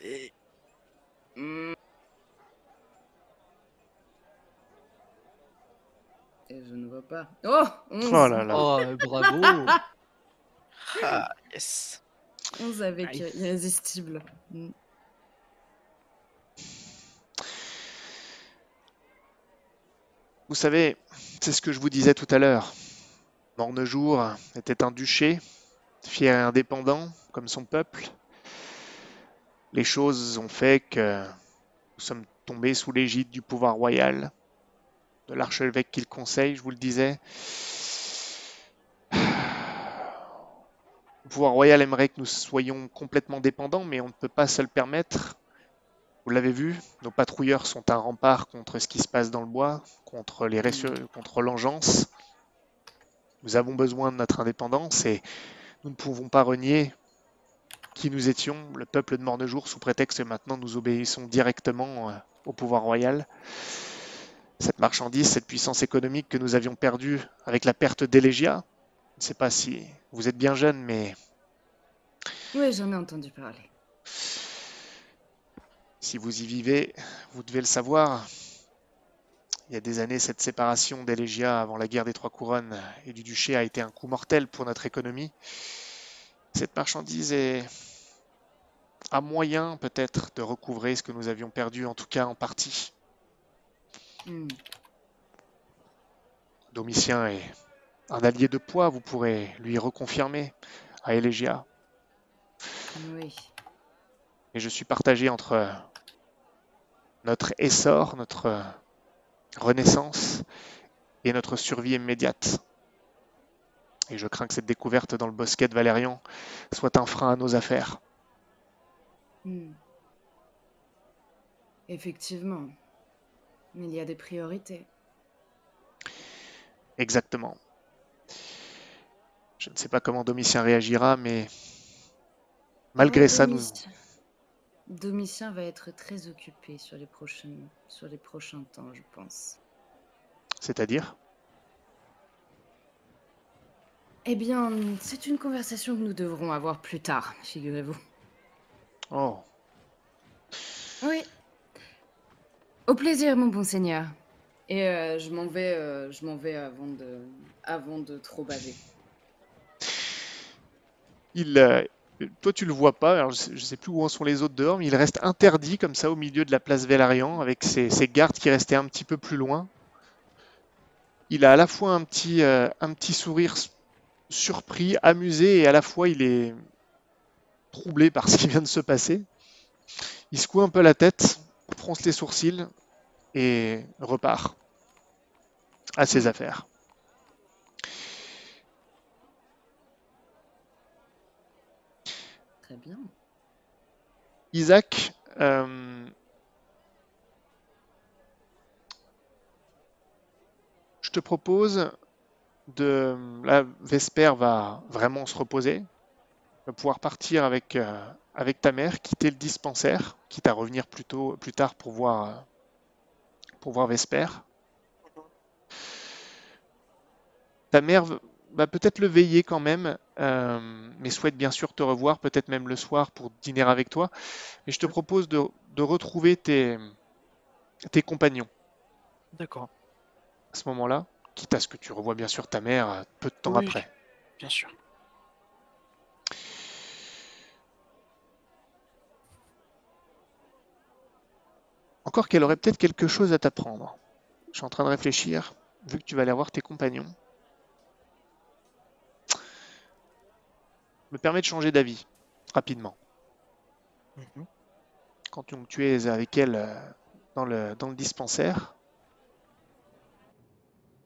Et Hmm. Et je ne vois pas. Oh 11 Oh là là. Oh, euh, bravo ah, yes. 11 avec Aïe. euh, irrésistible. Hmm. Vous savez, c'est ce que je vous disais tout à l'heure. Mornejour était un duché, fier et indépendant, comme son peuple. Les choses ont fait que nous sommes tombés sous l'égide du pouvoir royal, de l'archevêque qui le conseille, je vous le disais. Le pouvoir royal aimerait que nous soyons complètement dépendants, mais on ne peut pas se le permettre. Vous l'avez vu, nos patrouilleurs sont un rempart contre ce qui se passe dans le bois, contre les contre l'engeance. Nous avons besoin de notre indépendance et nous ne pouvons pas renier qui nous étions, le peuple de Mornejour, sous prétexte que maintenant nous obéissons directement euh, au pouvoir royal. Cette marchandise, cette puissance économique que nous avions perdue avec la perte d'Elégia, je ne sais pas si vous êtes bien jeune, mais Oui, j'en ai entendu parler. Si vous y vivez, vous devez le savoir. Il y a des années, cette séparation d'Elégia avant la guerre des Trois Couronnes et du duché a été un coup mortel pour notre économie. Cette marchandise est à moyen peut-être de recouvrer ce que nous avions perdu, en tout cas en partie. Hmm. Domitien est un allié de poids, vous pourrez lui reconfirmer à Elégia. Oui. Et je suis partagé entre notre essor, notre renaissance et notre survie immédiate. Et je crains que cette découverte dans le bosquet de Valérian soit un frein à nos affaires. Hmm. Effectivement. Il y a des priorités. Exactement. Je ne sais pas comment Domitien réagira, mais malgré ça, nous... Domitien va être très occupé sur les prochains, sur les prochains temps, je pense. C'est-à-dire? Eh bien, c'est une conversation que nous devrons avoir plus tard, figurez-vous. Oh, Oui. Au plaisir, mon bon seigneur. Et euh, je m'en vais, euh, je m'en vais avant de, avant de trop baver. il, euh, toi tu le vois pas, alors je sais, je sais plus où en sont les autres dehors, mais il reste interdit comme ça au milieu de la place Vélarian avec ses, ses gardes qui restaient un petit peu plus loin. Il a à la fois un petit, euh, un petit sourire surpris, amusé, et à la fois il est troublé par ce qui vient de se passer. Il secoue un peu la tête, fronce les sourcils et repart à ses affaires. Très bien. Isaac, euh, je te propose de... Là, Vesper va vraiment se reposer. Va pouvoir partir avec, euh, avec ta mère, quitter le dispensaire, quitte à revenir plus, tôt, plus tard pour voir, euh, pour voir Vesper. Ta mère va peut-être le veiller quand même, euh, mais souhaite bien sûr te revoir, peut-être même le soir pour dîner avec toi. Et je te propose de, de retrouver tes, tes compagnons D'accord, à ce moment-là, quitte à ce que tu revois bien sûr ta mère euh, peu de temps Oui. après. bien sûr. Encore qu'elle aurait peut-être quelque chose à t'apprendre. Je suis en train de réfléchir, vu que tu vas aller voir tes compagnons. Me permet de changer d'avis rapidement. Mhm. Quand tu, tu es avec elle euh, dans le, dans le dispensaire,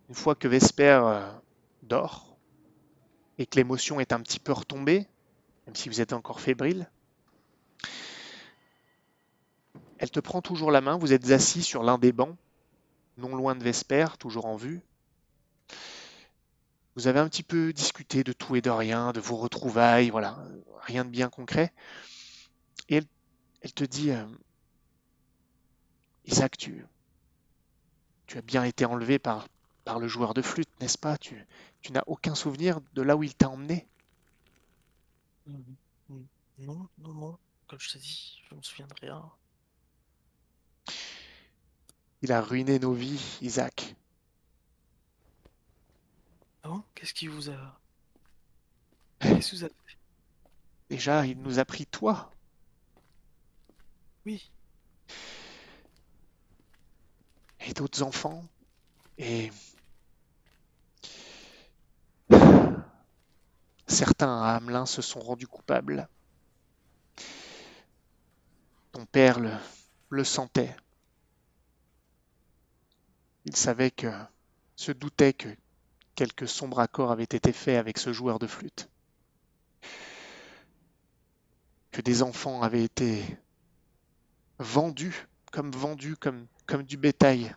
une fois que Vesper euh, dort et que l'émotion est un petit peu retombée, même si vous êtes encore fébrile, elle te prend toujours la main, vous êtes assis sur l'un des bancs, non loin de Vesper, toujours en vue. Vous avez un petit peu discuté de tout et de rien, de vos retrouvailles, voilà, rien de bien concret. Et elle, te dit, euh, Isaac, tu, tu as bien été enlevé par, le joueur de flûte, n'est-ce pas? Tu, n'as aucun souvenir de là où il t'a emmené? Mhm. Mhm. Non, non, non. Comme je t'ai dit, je me souviens de rien. Il a ruiné nos vies, Isaac. Ah bon? Qu'est-ce qui vous a... Qu'est-ce que vous fait? Déjà, il nous a pris toi. Oui. et d'autres enfants. Et certains à Hamelin se sont rendus coupables. Ton père le, le sentait. Il savait que, se doutait que quelques sombres accords avaient été faits avec ce joueur de flûte. Que des enfants avaient été vendus, comme vendus, comme, du bétail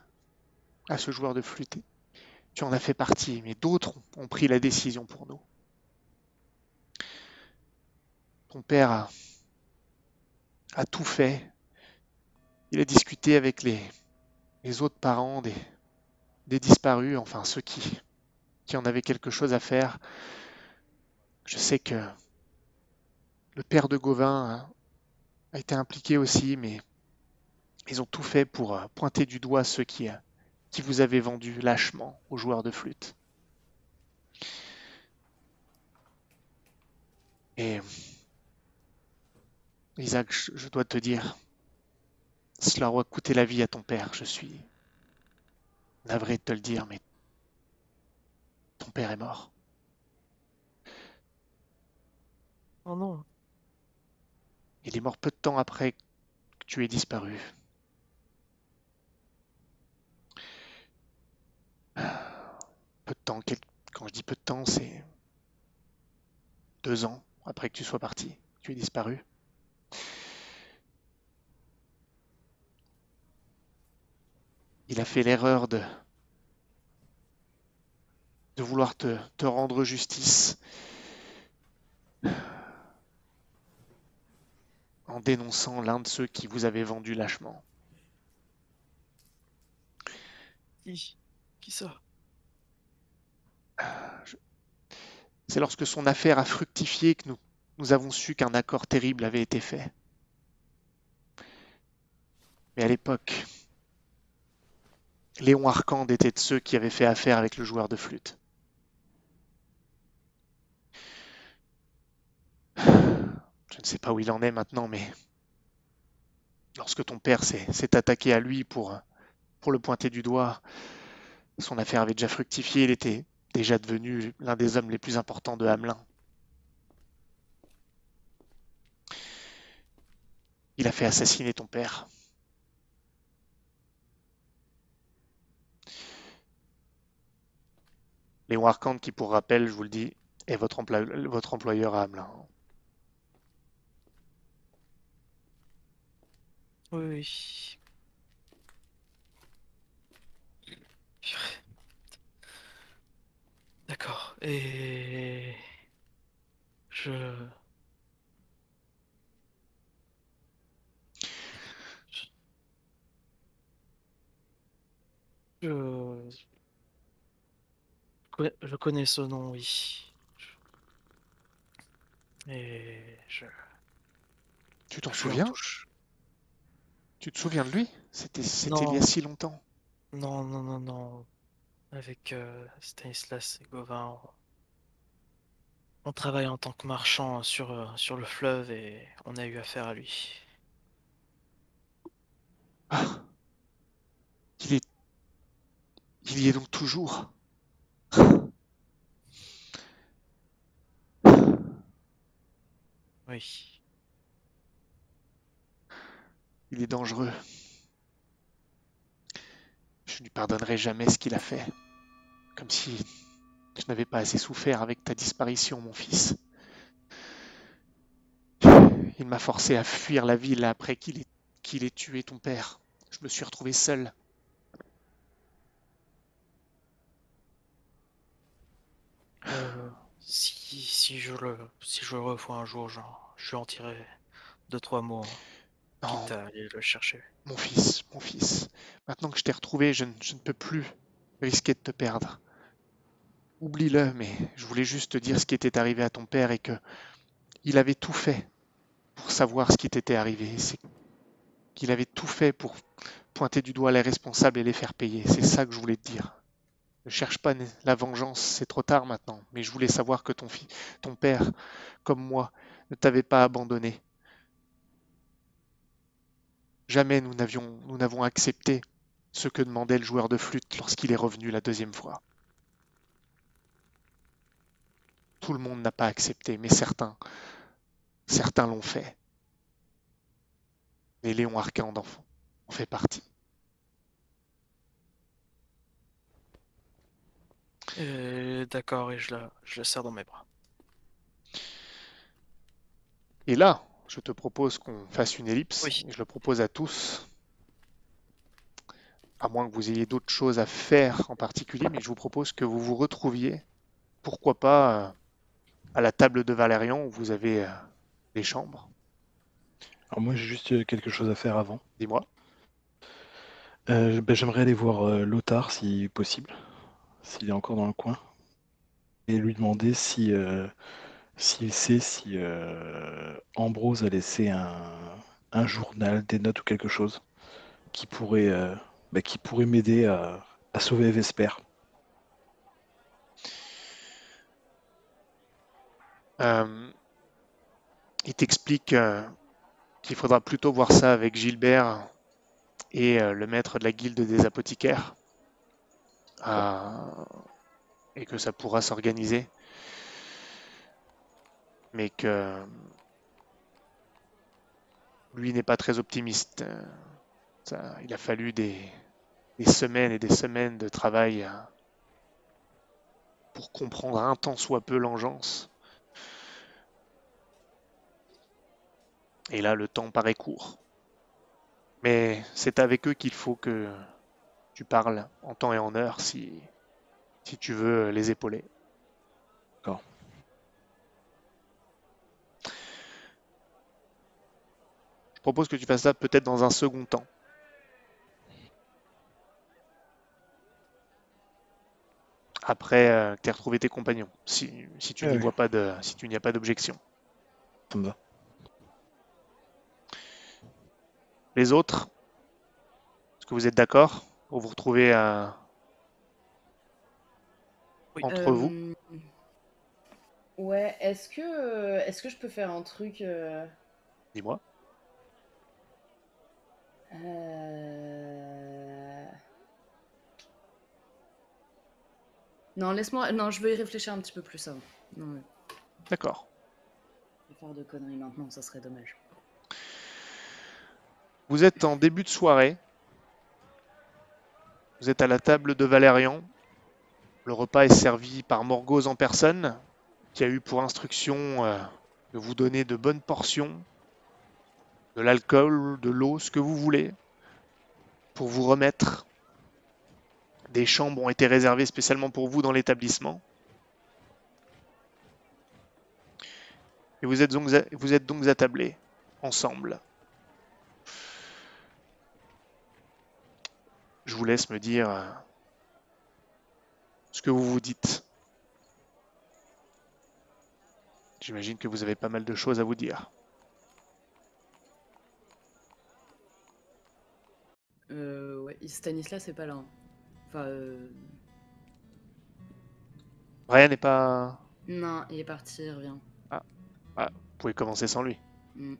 à ce joueur de flûte. Tu en as fait partie, mais d'autres ont, ont pris la décision pour nous. Ton père a, a tout fait. Il a discuté avec les, les autres parents des, des disparus, enfin ceux qui, qui en avaient quelque chose à faire. Je sais que le père de Gauvin a, été impliqué aussi, mais ils ont tout fait pour euh, pointer du doigt ceux qui, euh, qui vous avaient vendu lâchement aux joueurs de flûte. Et Isaac, je, dois te dire, cela aura coûté la vie à ton père. Je suis navré de te le dire, mais ton père est mort. Oh non. Il est mort peu de temps après que tu aies disparu. Peu de temps, quel- quand je dis peu de temps, c'est deux ans après que tu sois parti, que tu aies disparu. Il a fait l'erreur de, de vouloir te, te rendre justice en dénonçant l'un de ceux qui vous avaient vendu lâchement. Qui? Qui ça? C'est lorsque son affaire a fructifié que nous, nous avons su qu'un accord terrible avait été fait. Mais à l'époque, Léon Arcande était de ceux qui avaient fait affaire avec le joueur de flûte. Je ne sais pas où il en est maintenant, mais lorsque ton père s'est attaqué à lui pour le pointer du doigt, son affaire avait déjà fructifié, il était déjà devenu l'un des hommes les plus importants de Hamelin. Il a fait assassiner ton père. Léon Arcande, qui pour rappel, je vous le dis, est votre, employ- votre employeur à Hamelin. Oui. D'accord. Et je je je connais ce nom, oui. Et je Tu t'en souviens. Tu te souviens de lui? C'était il y a si longtemps. Non, non, non, non. Avec euh, Stanislas et Gauvin, on... on travaille en tant que marchand sur, euh, sur le fleuve et on a eu affaire à lui. Ah Il est. Il y est donc toujours. Oui. Il est dangereux. Je ne lui pardonnerai jamais ce qu'il a fait. Comme si je n'avais pas assez souffert avec ta disparition, mon fils. Il m'a forcé à fuir la ville après qu'il ait, qu'il ait tué ton père. Je me suis retrouvé seul. Euh, si, si je le si je le revois un jour, genre, je lui en tirerai deux trois mots, Non, quitte à aller le chercher. mon fils, mon fils. Maintenant que je t'ai retrouvé, je, ne- je ne peux plus risquer de te perdre. Oublie-le, mais je voulais juste te dire ce qui était arrivé à ton père et que il avait tout fait pour savoir ce qui t'était arrivé. C'est qu'il avait tout fait pour pointer du doigt les responsables et les faire payer. C'est ça que je voulais te dire. Ne cherche pas la vengeance, c'est trop tard maintenant. Mais je voulais savoir que ton, ton père, comme moi, ne t'avait pas abandonné. Jamais nous n'avions, nous n'avons accepté ce que demandait le joueur de flûte lorsqu'il est revenu la deuxième fois. Tout le monde n'a pas accepté, mais certains, certains l'ont fait. Et Léon Arcand en fait partie. Et d'accord, et je la je la serre dans mes bras. Et là, je te propose qu'on fasse une ellipse. Oui. Et je le propose à tous. À moins que vous ayez d'autres choses à faire en particulier, mais je vous propose que vous vous retrouviez, pourquoi pas, euh, à la table de Valérian où vous avez euh, les chambres. Alors moi j'ai juste euh, quelque chose à faire avant. Dis-moi. Euh, ben, j'aimerais aller voir euh, Lothar si possible, s'il est encore dans le coin, et lui demander si euh, s'il sait si euh, Ambrose a laissé un, journal, des notes ou quelque chose qui pourrait, euh, pourrait m'aider à, à sauver Vesper. Il t'explique qu'il faudra plutôt voir ça avec Gilbert et le maître de la guilde des apothicaires. Euh, et que ça pourra s'organiser. Mais que lui n'est pas très optimiste. Il a fallu des, des semaines et des semaines de travail euh, pour comprendre un tant soit peu l'engeance. Et là, le temps paraît court. Mais c'est avec eux qu'il faut que tu parles en temps et en heure si, si tu veux les épauler. D'accord. Je propose que tu fasses ça peut-être dans un second temps. Après euh, que tu aies retrouvé tes compagnons, si, si tu Ouais, n'y vois pas de, si tu n'y as pas d'objection. Ça me va. Les autres, est-ce que vous êtes d'accord? Pour vous retrouver euh, Oui. entre vous? Euh, Ouais, est-ce que, euh, est-ce que je peux faire un truc euh, Dis-moi. Non, laisse-moi. Non, je vais y réfléchir un petit peu plus avant. Ouais. D'accord. Je vais faire de conneries maintenant, ça serait dommage. Vous êtes en début de soirée. Vous êtes à la table de Valérian. Le repas est servi par Morgoz en personne, qui a eu pour instruction euh, de vous donner de bonnes portions, de l'alcool, de l'eau, ce que vous voulez, pour vous remettre. Des chambres ont été réservées spécialement pour vous dans l'établissement. Et vous êtes donc, vous êtes donc attablés, ensemble. Je vous laisse me dire euh, ce que vous vous dites. J'imagine que vous avez pas mal de choses à vous dire. Euh, ouais, Stanislas c'est pas là. hein. Enfin, euh, Rien n'est pas... non, il est parti, il revient. Vous pouvez commencer sans lui. Mm.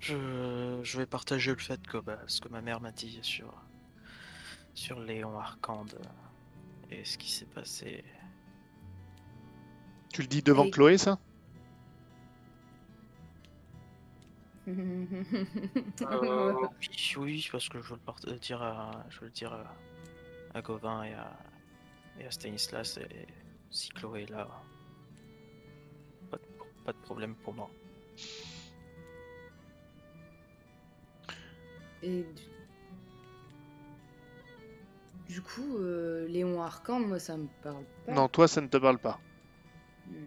Je, je vais partager le fait que bah, ce que ma mère m'a dit sur, sur Léon Arcande et ce qui s'est passé. Tu le dis devant Oui. Chloé, ça? Euh, oui, parce que je veux le part- euh, dire à, je veux le dire à, à Gauvin et à, et à Stanislas et si Chloé est là, pas de, pas de problème pour moi. Et du... du coup, euh, Léon Arcan, moi ça me parle pas. Non, toi, ça ne te parle pas. Mm.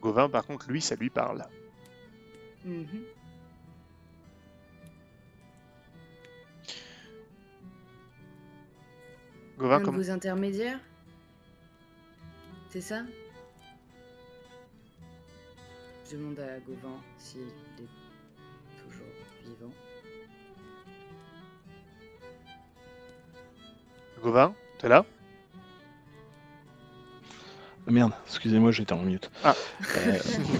Gauvin, par contre, lui, ça lui parle. Mhm. Gauvin, comme... vos intermédiaires? C'est ça? Je demande à Gauvin s'il est vivant. Gauvin, t'es là? Ah, Merde, excusez-moi, j'étais en mute. Ah. Euh,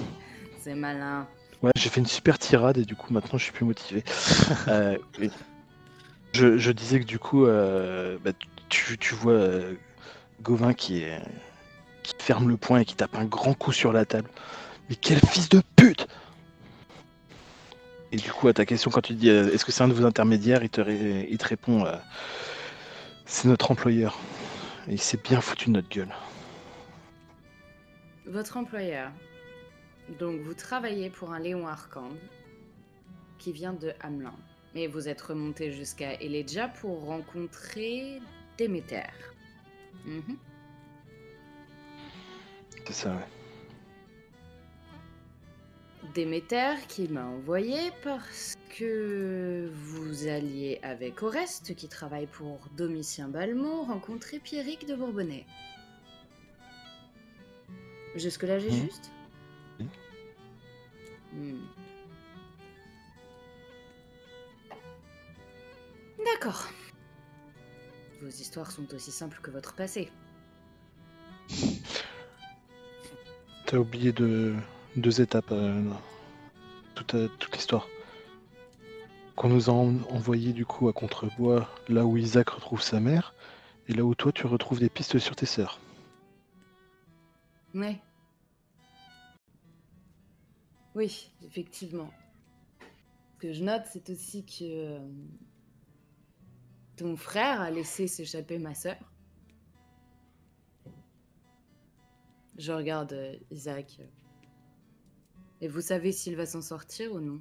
C'est malin. ouais, j'ai fait une super tirade et du coup maintenant je suis plus motivé. Euh, oui. je, je disais que du coup, euh, bah, tu, tu vois euh, Gauvin qui, est, qui ferme le poing et qui tape un grand coup sur la table. Mais quel fils de pute Et du coup, à ta question, quand tu dis euh, est-ce que c'est un de vos intermédiaires, il te, ré- il te répond euh, c'est notre employeur. Et il s'est bien foutu de notre gueule. Votre employeur. Donc vous travaillez pour un Léon Arcande qui vient de Hamelin. Mais vous êtes remonté jusqu'à Elegia pour rencontrer Déméter. Mhm. C'est ça, ouais. Déméter qui m'a envoyé parce que vous alliez avec Oreste qui travaille pour Domitien Balmont rencontrer Pierrick de Bourbonnais. Jusque-là j'ai Mhm. juste. Hmm. D'accord. Vos histoires sont aussi simples que votre passé. T'as oublié de deux étapes euh, euh, toute l'histoire. Qu'on nous a en- envoyé du coup à Contrebois, là où Isaac retrouve sa mère, et là où toi tu retrouves des pistes sur tes sœurs. Ouais. Oui, effectivement. Ce que je note, c'est aussi que euh, ton frère a laissé s'échapper ma sœur. Je regarde Isaac. Et vous savez s'il va s'en sortir ou non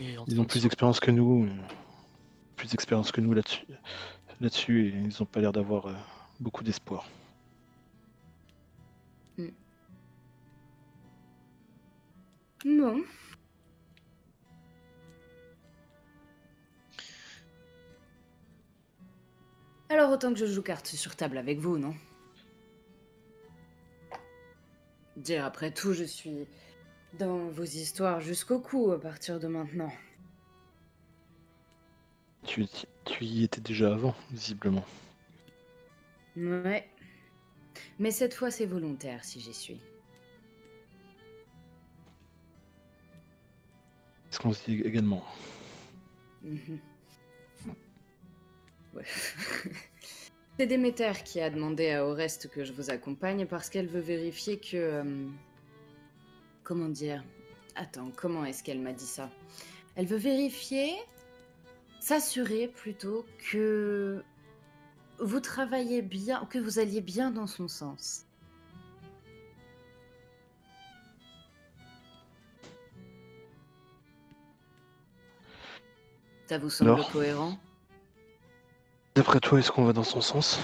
Ils ont plus de- d'expérience que nous, euh, plus d'expérience que nous là-dessus, là-dessus, et ils ont pas l'air d'avoir euh, beaucoup d'espoir. Non. Alors autant que je joue carte sur table avec vous, non? Dire après tout, je suis dans vos histoires jusqu'au cou à partir de maintenant. Tu, tu y étais déjà avant, visiblement. Ouais. Mais cette fois, c'est volontaire si j'y suis. C'est ce qu'on se dit également? Mhm. Ouais. C'est Déméter qui a demandé à Oreste que je vous accompagne parce qu'elle veut vérifier que... euh, Comment dire Attends, comment est-ce qu'elle m'a dit ça? Elle veut vérifier, s'assurer plutôt que vous travaillez bien, que vous alliez bien dans son sens. Ça vous semble Alors cohérent? D'après toi, est-ce qu'on va dans son sens?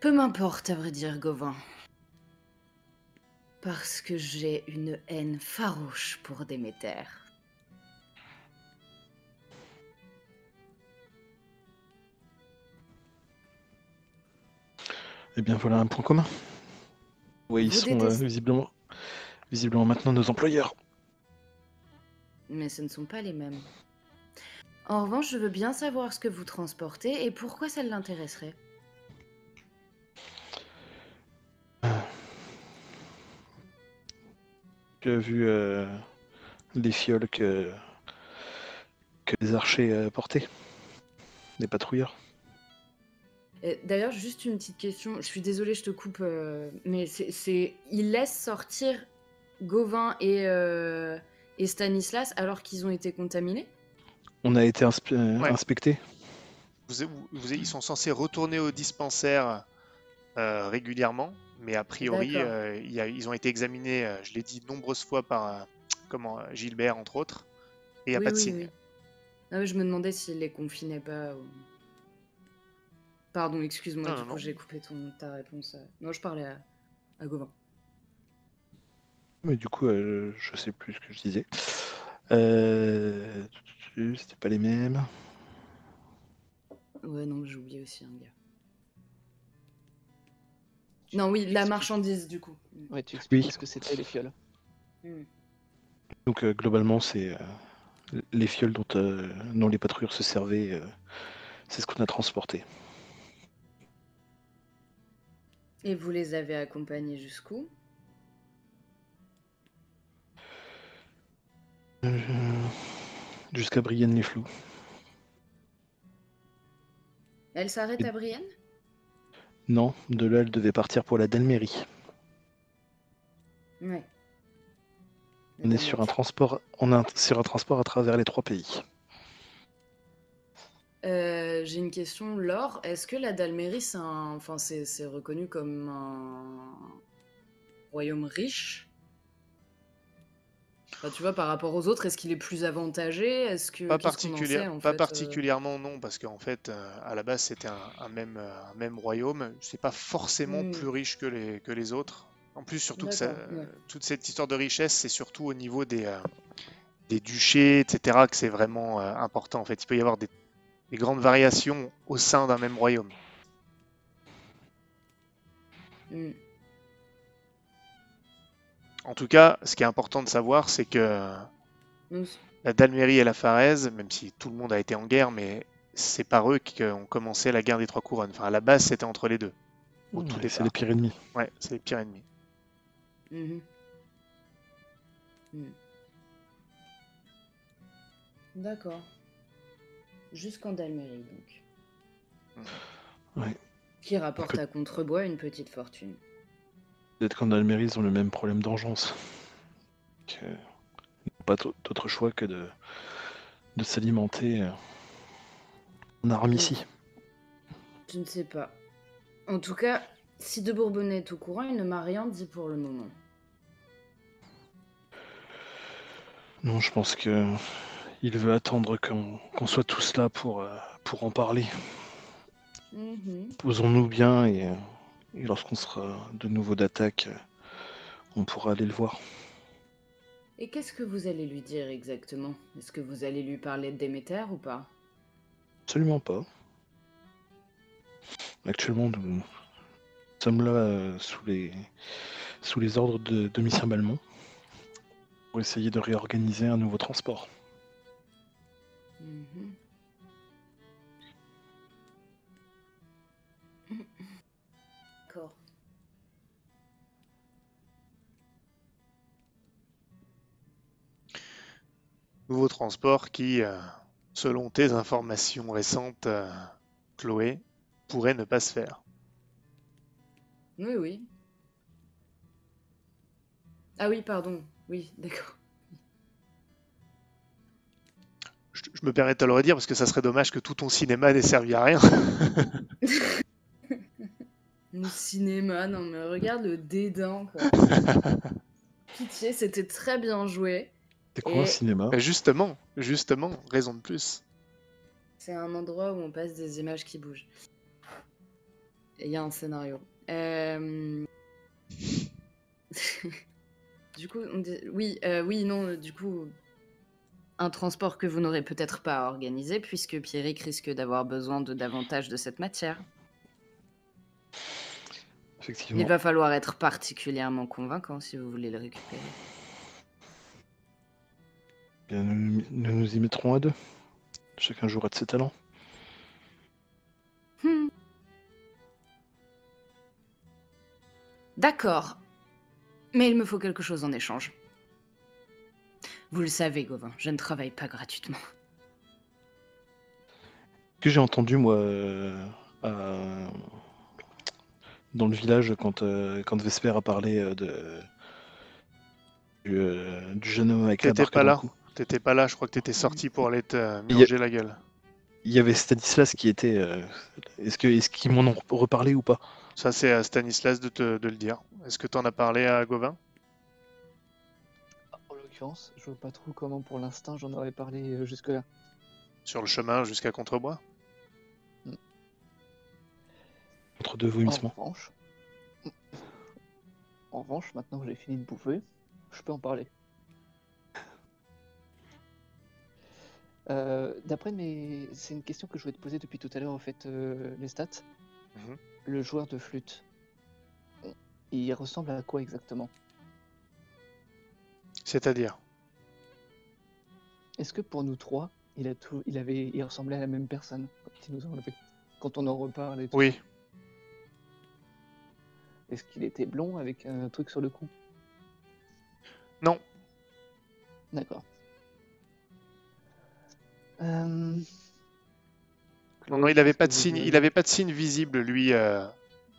Peu m'importe, à vrai dire, Gauvin. Parce que j'ai une haine farouche pour Déméter. Eh bien, voilà un point commun. Oui, ils Vous sont euh, visiblement, visiblement maintenant nos employeurs. Mais ce ne sont pas les mêmes. En revanche, je veux bien savoir ce que vous transportez et pourquoi ça l'intéresserait. Tu as vu euh, les fioles que, que les archers euh, portaient Des patrouilleurs Euh, D'ailleurs, juste une petite question. Je suis désolée, je te coupe, euh, mais c'est, il laisse sortir Gauvin et, et Stanislas alors qu'ils ont été contaminés? On a été inspe- euh, Ouais. inspectés Vous, vous- ils sont censés retourner au dispensaire euh, régulièrement, mais a priori, euh, il y a- ils ont été examinés, euh, je l'ai dit nombreuses fois par comment, Gilbert, entre autres, et il n'y a Oui, pas de oui, signe. oui. Ah je me demandais s'il les confinait pas. ou- Pardon, excuse-moi, j'ai coupé ton, ta réponse. euh. Non, je parlais à, à Gauvin. Mais du coup, euh, je sais plus ce que je disais. Euh... C'était pas les mêmes. Ouais, non, j'ai oublié aussi un gars. Non, oui, la marchandise du coup. Ouais, tu expliques Oui. ce que c'était les fioles. Mm. Donc euh, globalement, c'est euh, les fioles dont, euh, dont les patrouilleurs se servaient. euh, c'est ce qu'on a transporté. Et vous les avez accompagnés jusqu'où? Jusqu'à Brienne-les-Floux. Elle s'arrête à Brienne? Non, de là, elle devait partir pour la Dalmérie. Ouais. On est sur un transport, on est sur un transport à travers les trois pays. Euh, J'ai une question, Laure. Est-ce que la Dalmérie, c'est un... enfin, c'est c'est reconnu comme un royaume riche? Enfin, Tu vois, par rapport aux autres, est-ce qu'il est plus avantagé? Est-ce que Pas, qu'est-ce qu'on en particulière- sait, en pas fait, euh particulièrement, non, parce qu'en fait, euh, à la base, c'était un, un même, euh, un même royaume. C'est pas forcément Mm. plus riche que les, que les autres. En plus, surtout que ça- D'accord, ouais. toute cette histoire de richesse, c'est surtout au niveau des, euh, des duchés, etc., que c'est vraiment important. En fait, il peut y avoir des, des grandes variations au sein d'un même royaume. Hmm. En tout cas, ce qui est important de savoir, c'est que la Dalmérie et la Pharèse, même si tout le monde a été en guerre, mais c'est par eux qu'ont commencé la guerre des Trois Couronnes. Enfin, à la base, c'était entre les deux. Au Ouais, c'est les pires ennemis. Ouais, c'est les pires ennemis. mhm. Hmm. D'accord. Jusqu'en Dalmérie, donc. Ouais. Qui rapporte à Contrebois une petite fortune. Peut-être qu'en Almérie, ils ont le même problème d'engeance. Que... ils n'ont Pas d'autre choix que de, de s'alimenter euh, en armes ici. Je ne sais pas. En tout cas, si de Bourbonnais est au courant, il ne m'a rien dit pour le moment. Non, je pense que il veut attendre qu'on soit tous là pour, euh, pour en parler. Mhm. Posons-nous bien et, euh, et lorsqu'on sera de nouveau d'attaque, euh, on pourra aller le voir. Et qu'est-ce que vous allez lui dire exactement? Est-ce que vous allez lui parler de Déméter ou pas? Absolument pas. Actuellement, nous sommes là euh, sous les, sous les ordres de Domitien Balmont pour essayer de réorganiser un nouveau transport. Mhm. Nouveau transport qui, euh, selon tes informations récentes, euh, Chloé, pourrait ne pas se faire. Oui, oui. Ah oui, pardon. Oui, d'accord. Je, je me permets de te le redire parce que ça serait dommage que tout ton cinéma n'ait servi à rien. Le cinéma, non mais regarde le dédain, quoi. Pitié, c'était très bien joué. C'est quoi Et- un cinéma Mais justement, justement, raison de plus. C'est un endroit où on passe des images qui bougent. Et Il y a un scénario. Euh, du coup, on dit- oui, euh, oui, non, euh, du coup, un transport que vous n'aurez peut-être pas à organiser puisque Pierrick risque d'avoir besoin de davantage de cette matière. Effectivement. Il va falloir être particulièrement convaincant si vous voulez le récupérer. Bien, nous, nous nous y mettrons à deux. Chacun jouera de ses talents. Hmm. D'accord. Mais il me faut quelque chose en échange. Vous le savez, Gauvin, je ne travaille pas gratuitement. Ce que j'ai entendu, moi, euh, dans le village, quand, euh, quand Vesper a parlé euh, de... du, euh, du jeune homme avec la barque pas là. T'étais pas là, je crois que t'étais sorti pour aller te Il y a- mélanger la gueule. Il y avait Stanislas qui était. euh, Est-ce que est-ce qu'ils m'en ont reparlé ou pas? Ça, c'est à Stanislas de, te, de le dire. Est-ce que t'en as parlé à Gauvin? En l'occurrence, je vois pas trop comment pour l'instant j'en aurais parlé euh, jusque-là. Sur le chemin jusqu'à Contrebois Entre deux En vomissements. revanche, en revanche, maintenant que j'ai fini de bouffer, je peux en parler. D'après mes, c'est une question que je voulais te poser depuis tout à l'heure en fait, euh, les stats. Mhm. Le joueur de flûte, il ressemble à quoi exactement? C'est-à-dire? Est-ce que pour nous trois, il a tout, il avait, il ressemblait à la même personne quand il nous a enlevé Quand on en reparle et tout? Oui. Est-ce qu'il était blond avec un truc sur le cou? Non. D'accord. Euh, Non, non, il avait qu'est-ce pas de signe. Il avait pas de signe visible, lui, euh,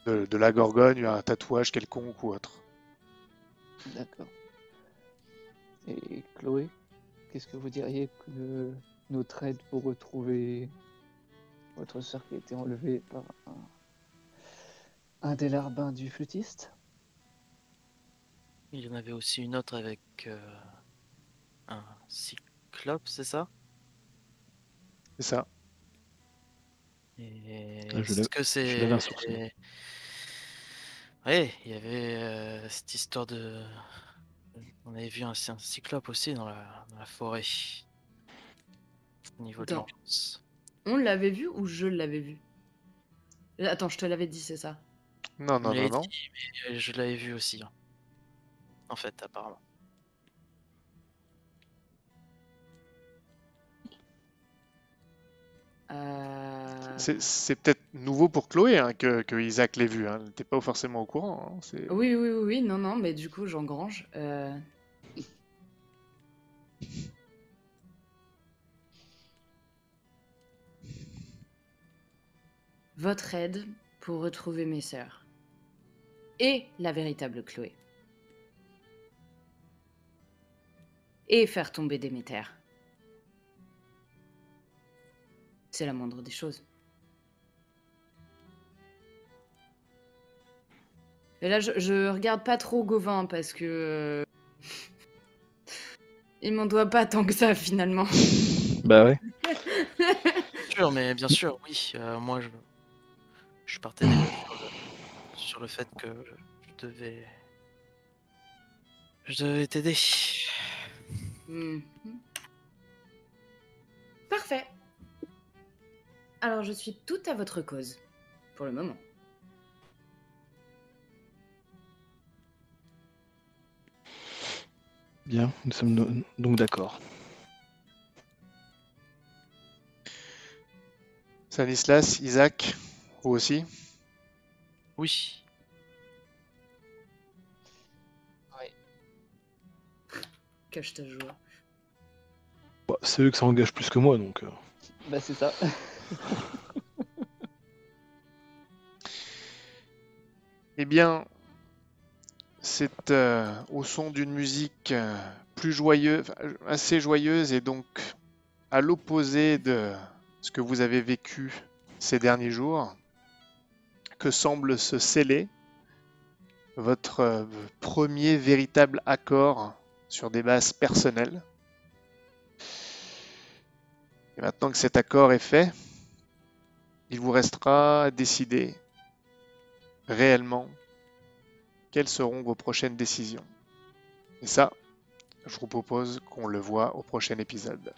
de, de la Gorgone, un tatouage quelconque ou autre. D'accord. Et Chloé, qu'est-ce que vous diriez que notre aide pour retrouver votre sœur qui a été enlevée par un, un des larbins du flûtiste? Il y en avait aussi une autre avec euh, un cyclope, c'est ça? C'est ça. Et Ah, est-ce que c'est. sourcil. Ouais, il y avait euh, cette histoire de. On avait vu un, un cyclope aussi dans la, dans la forêt. Au niveau de Dans- l'ambiance. On l'avait vu ou je l'avais vu? Attends, je te l'avais dit, c'est ça Non, On non, non, non. dit, mais je l'avais vu aussi. hein. En fait, apparemment. C'est c'est peut-être nouveau pour Chloé hein, que, que Isaac l'ait vu. Hein. T'es pas forcément au courant. hein, Oui, oui, oui, oui, non, non, mais du coup, j'engrange. Euh... Votre aide pour retrouver mes sœurs. Et la véritable Chloé. Et faire tomber Déméter. C'est la moindre des choses. Et là, je, je regarde pas trop Gauvin parce que. euh, Il m'en doit pas tant que ça finalement. Bah ouais. Bien sûr, mais bien sûr, oui. euh, moi, je, je partais sur le fait que je devais. Je devais t'aider. Mhm. Parfait. Alors, je suis tout à votre cause. Pour le moment. Bien, nous sommes donc d'accord. Stanislas, Isaac, vous aussi? Oui. Cache ta joie. Bah, c'est eux que ça engage plus que moi, donc. euh, Bah c'est ça. Eh bien, c'est euh, au son d'une musique euh, plus joyeuse, assez joyeuse et donc à l'opposé de ce que vous avez vécu ces derniers jours, que semble se sceller votre euh, premier véritable accord sur des bases personnelles. Et maintenant que cet accord est fait, il vous restera à décider réellement quelles seront vos prochaines décisions. Et ça, je vous propose qu'on le voit au prochain épisode.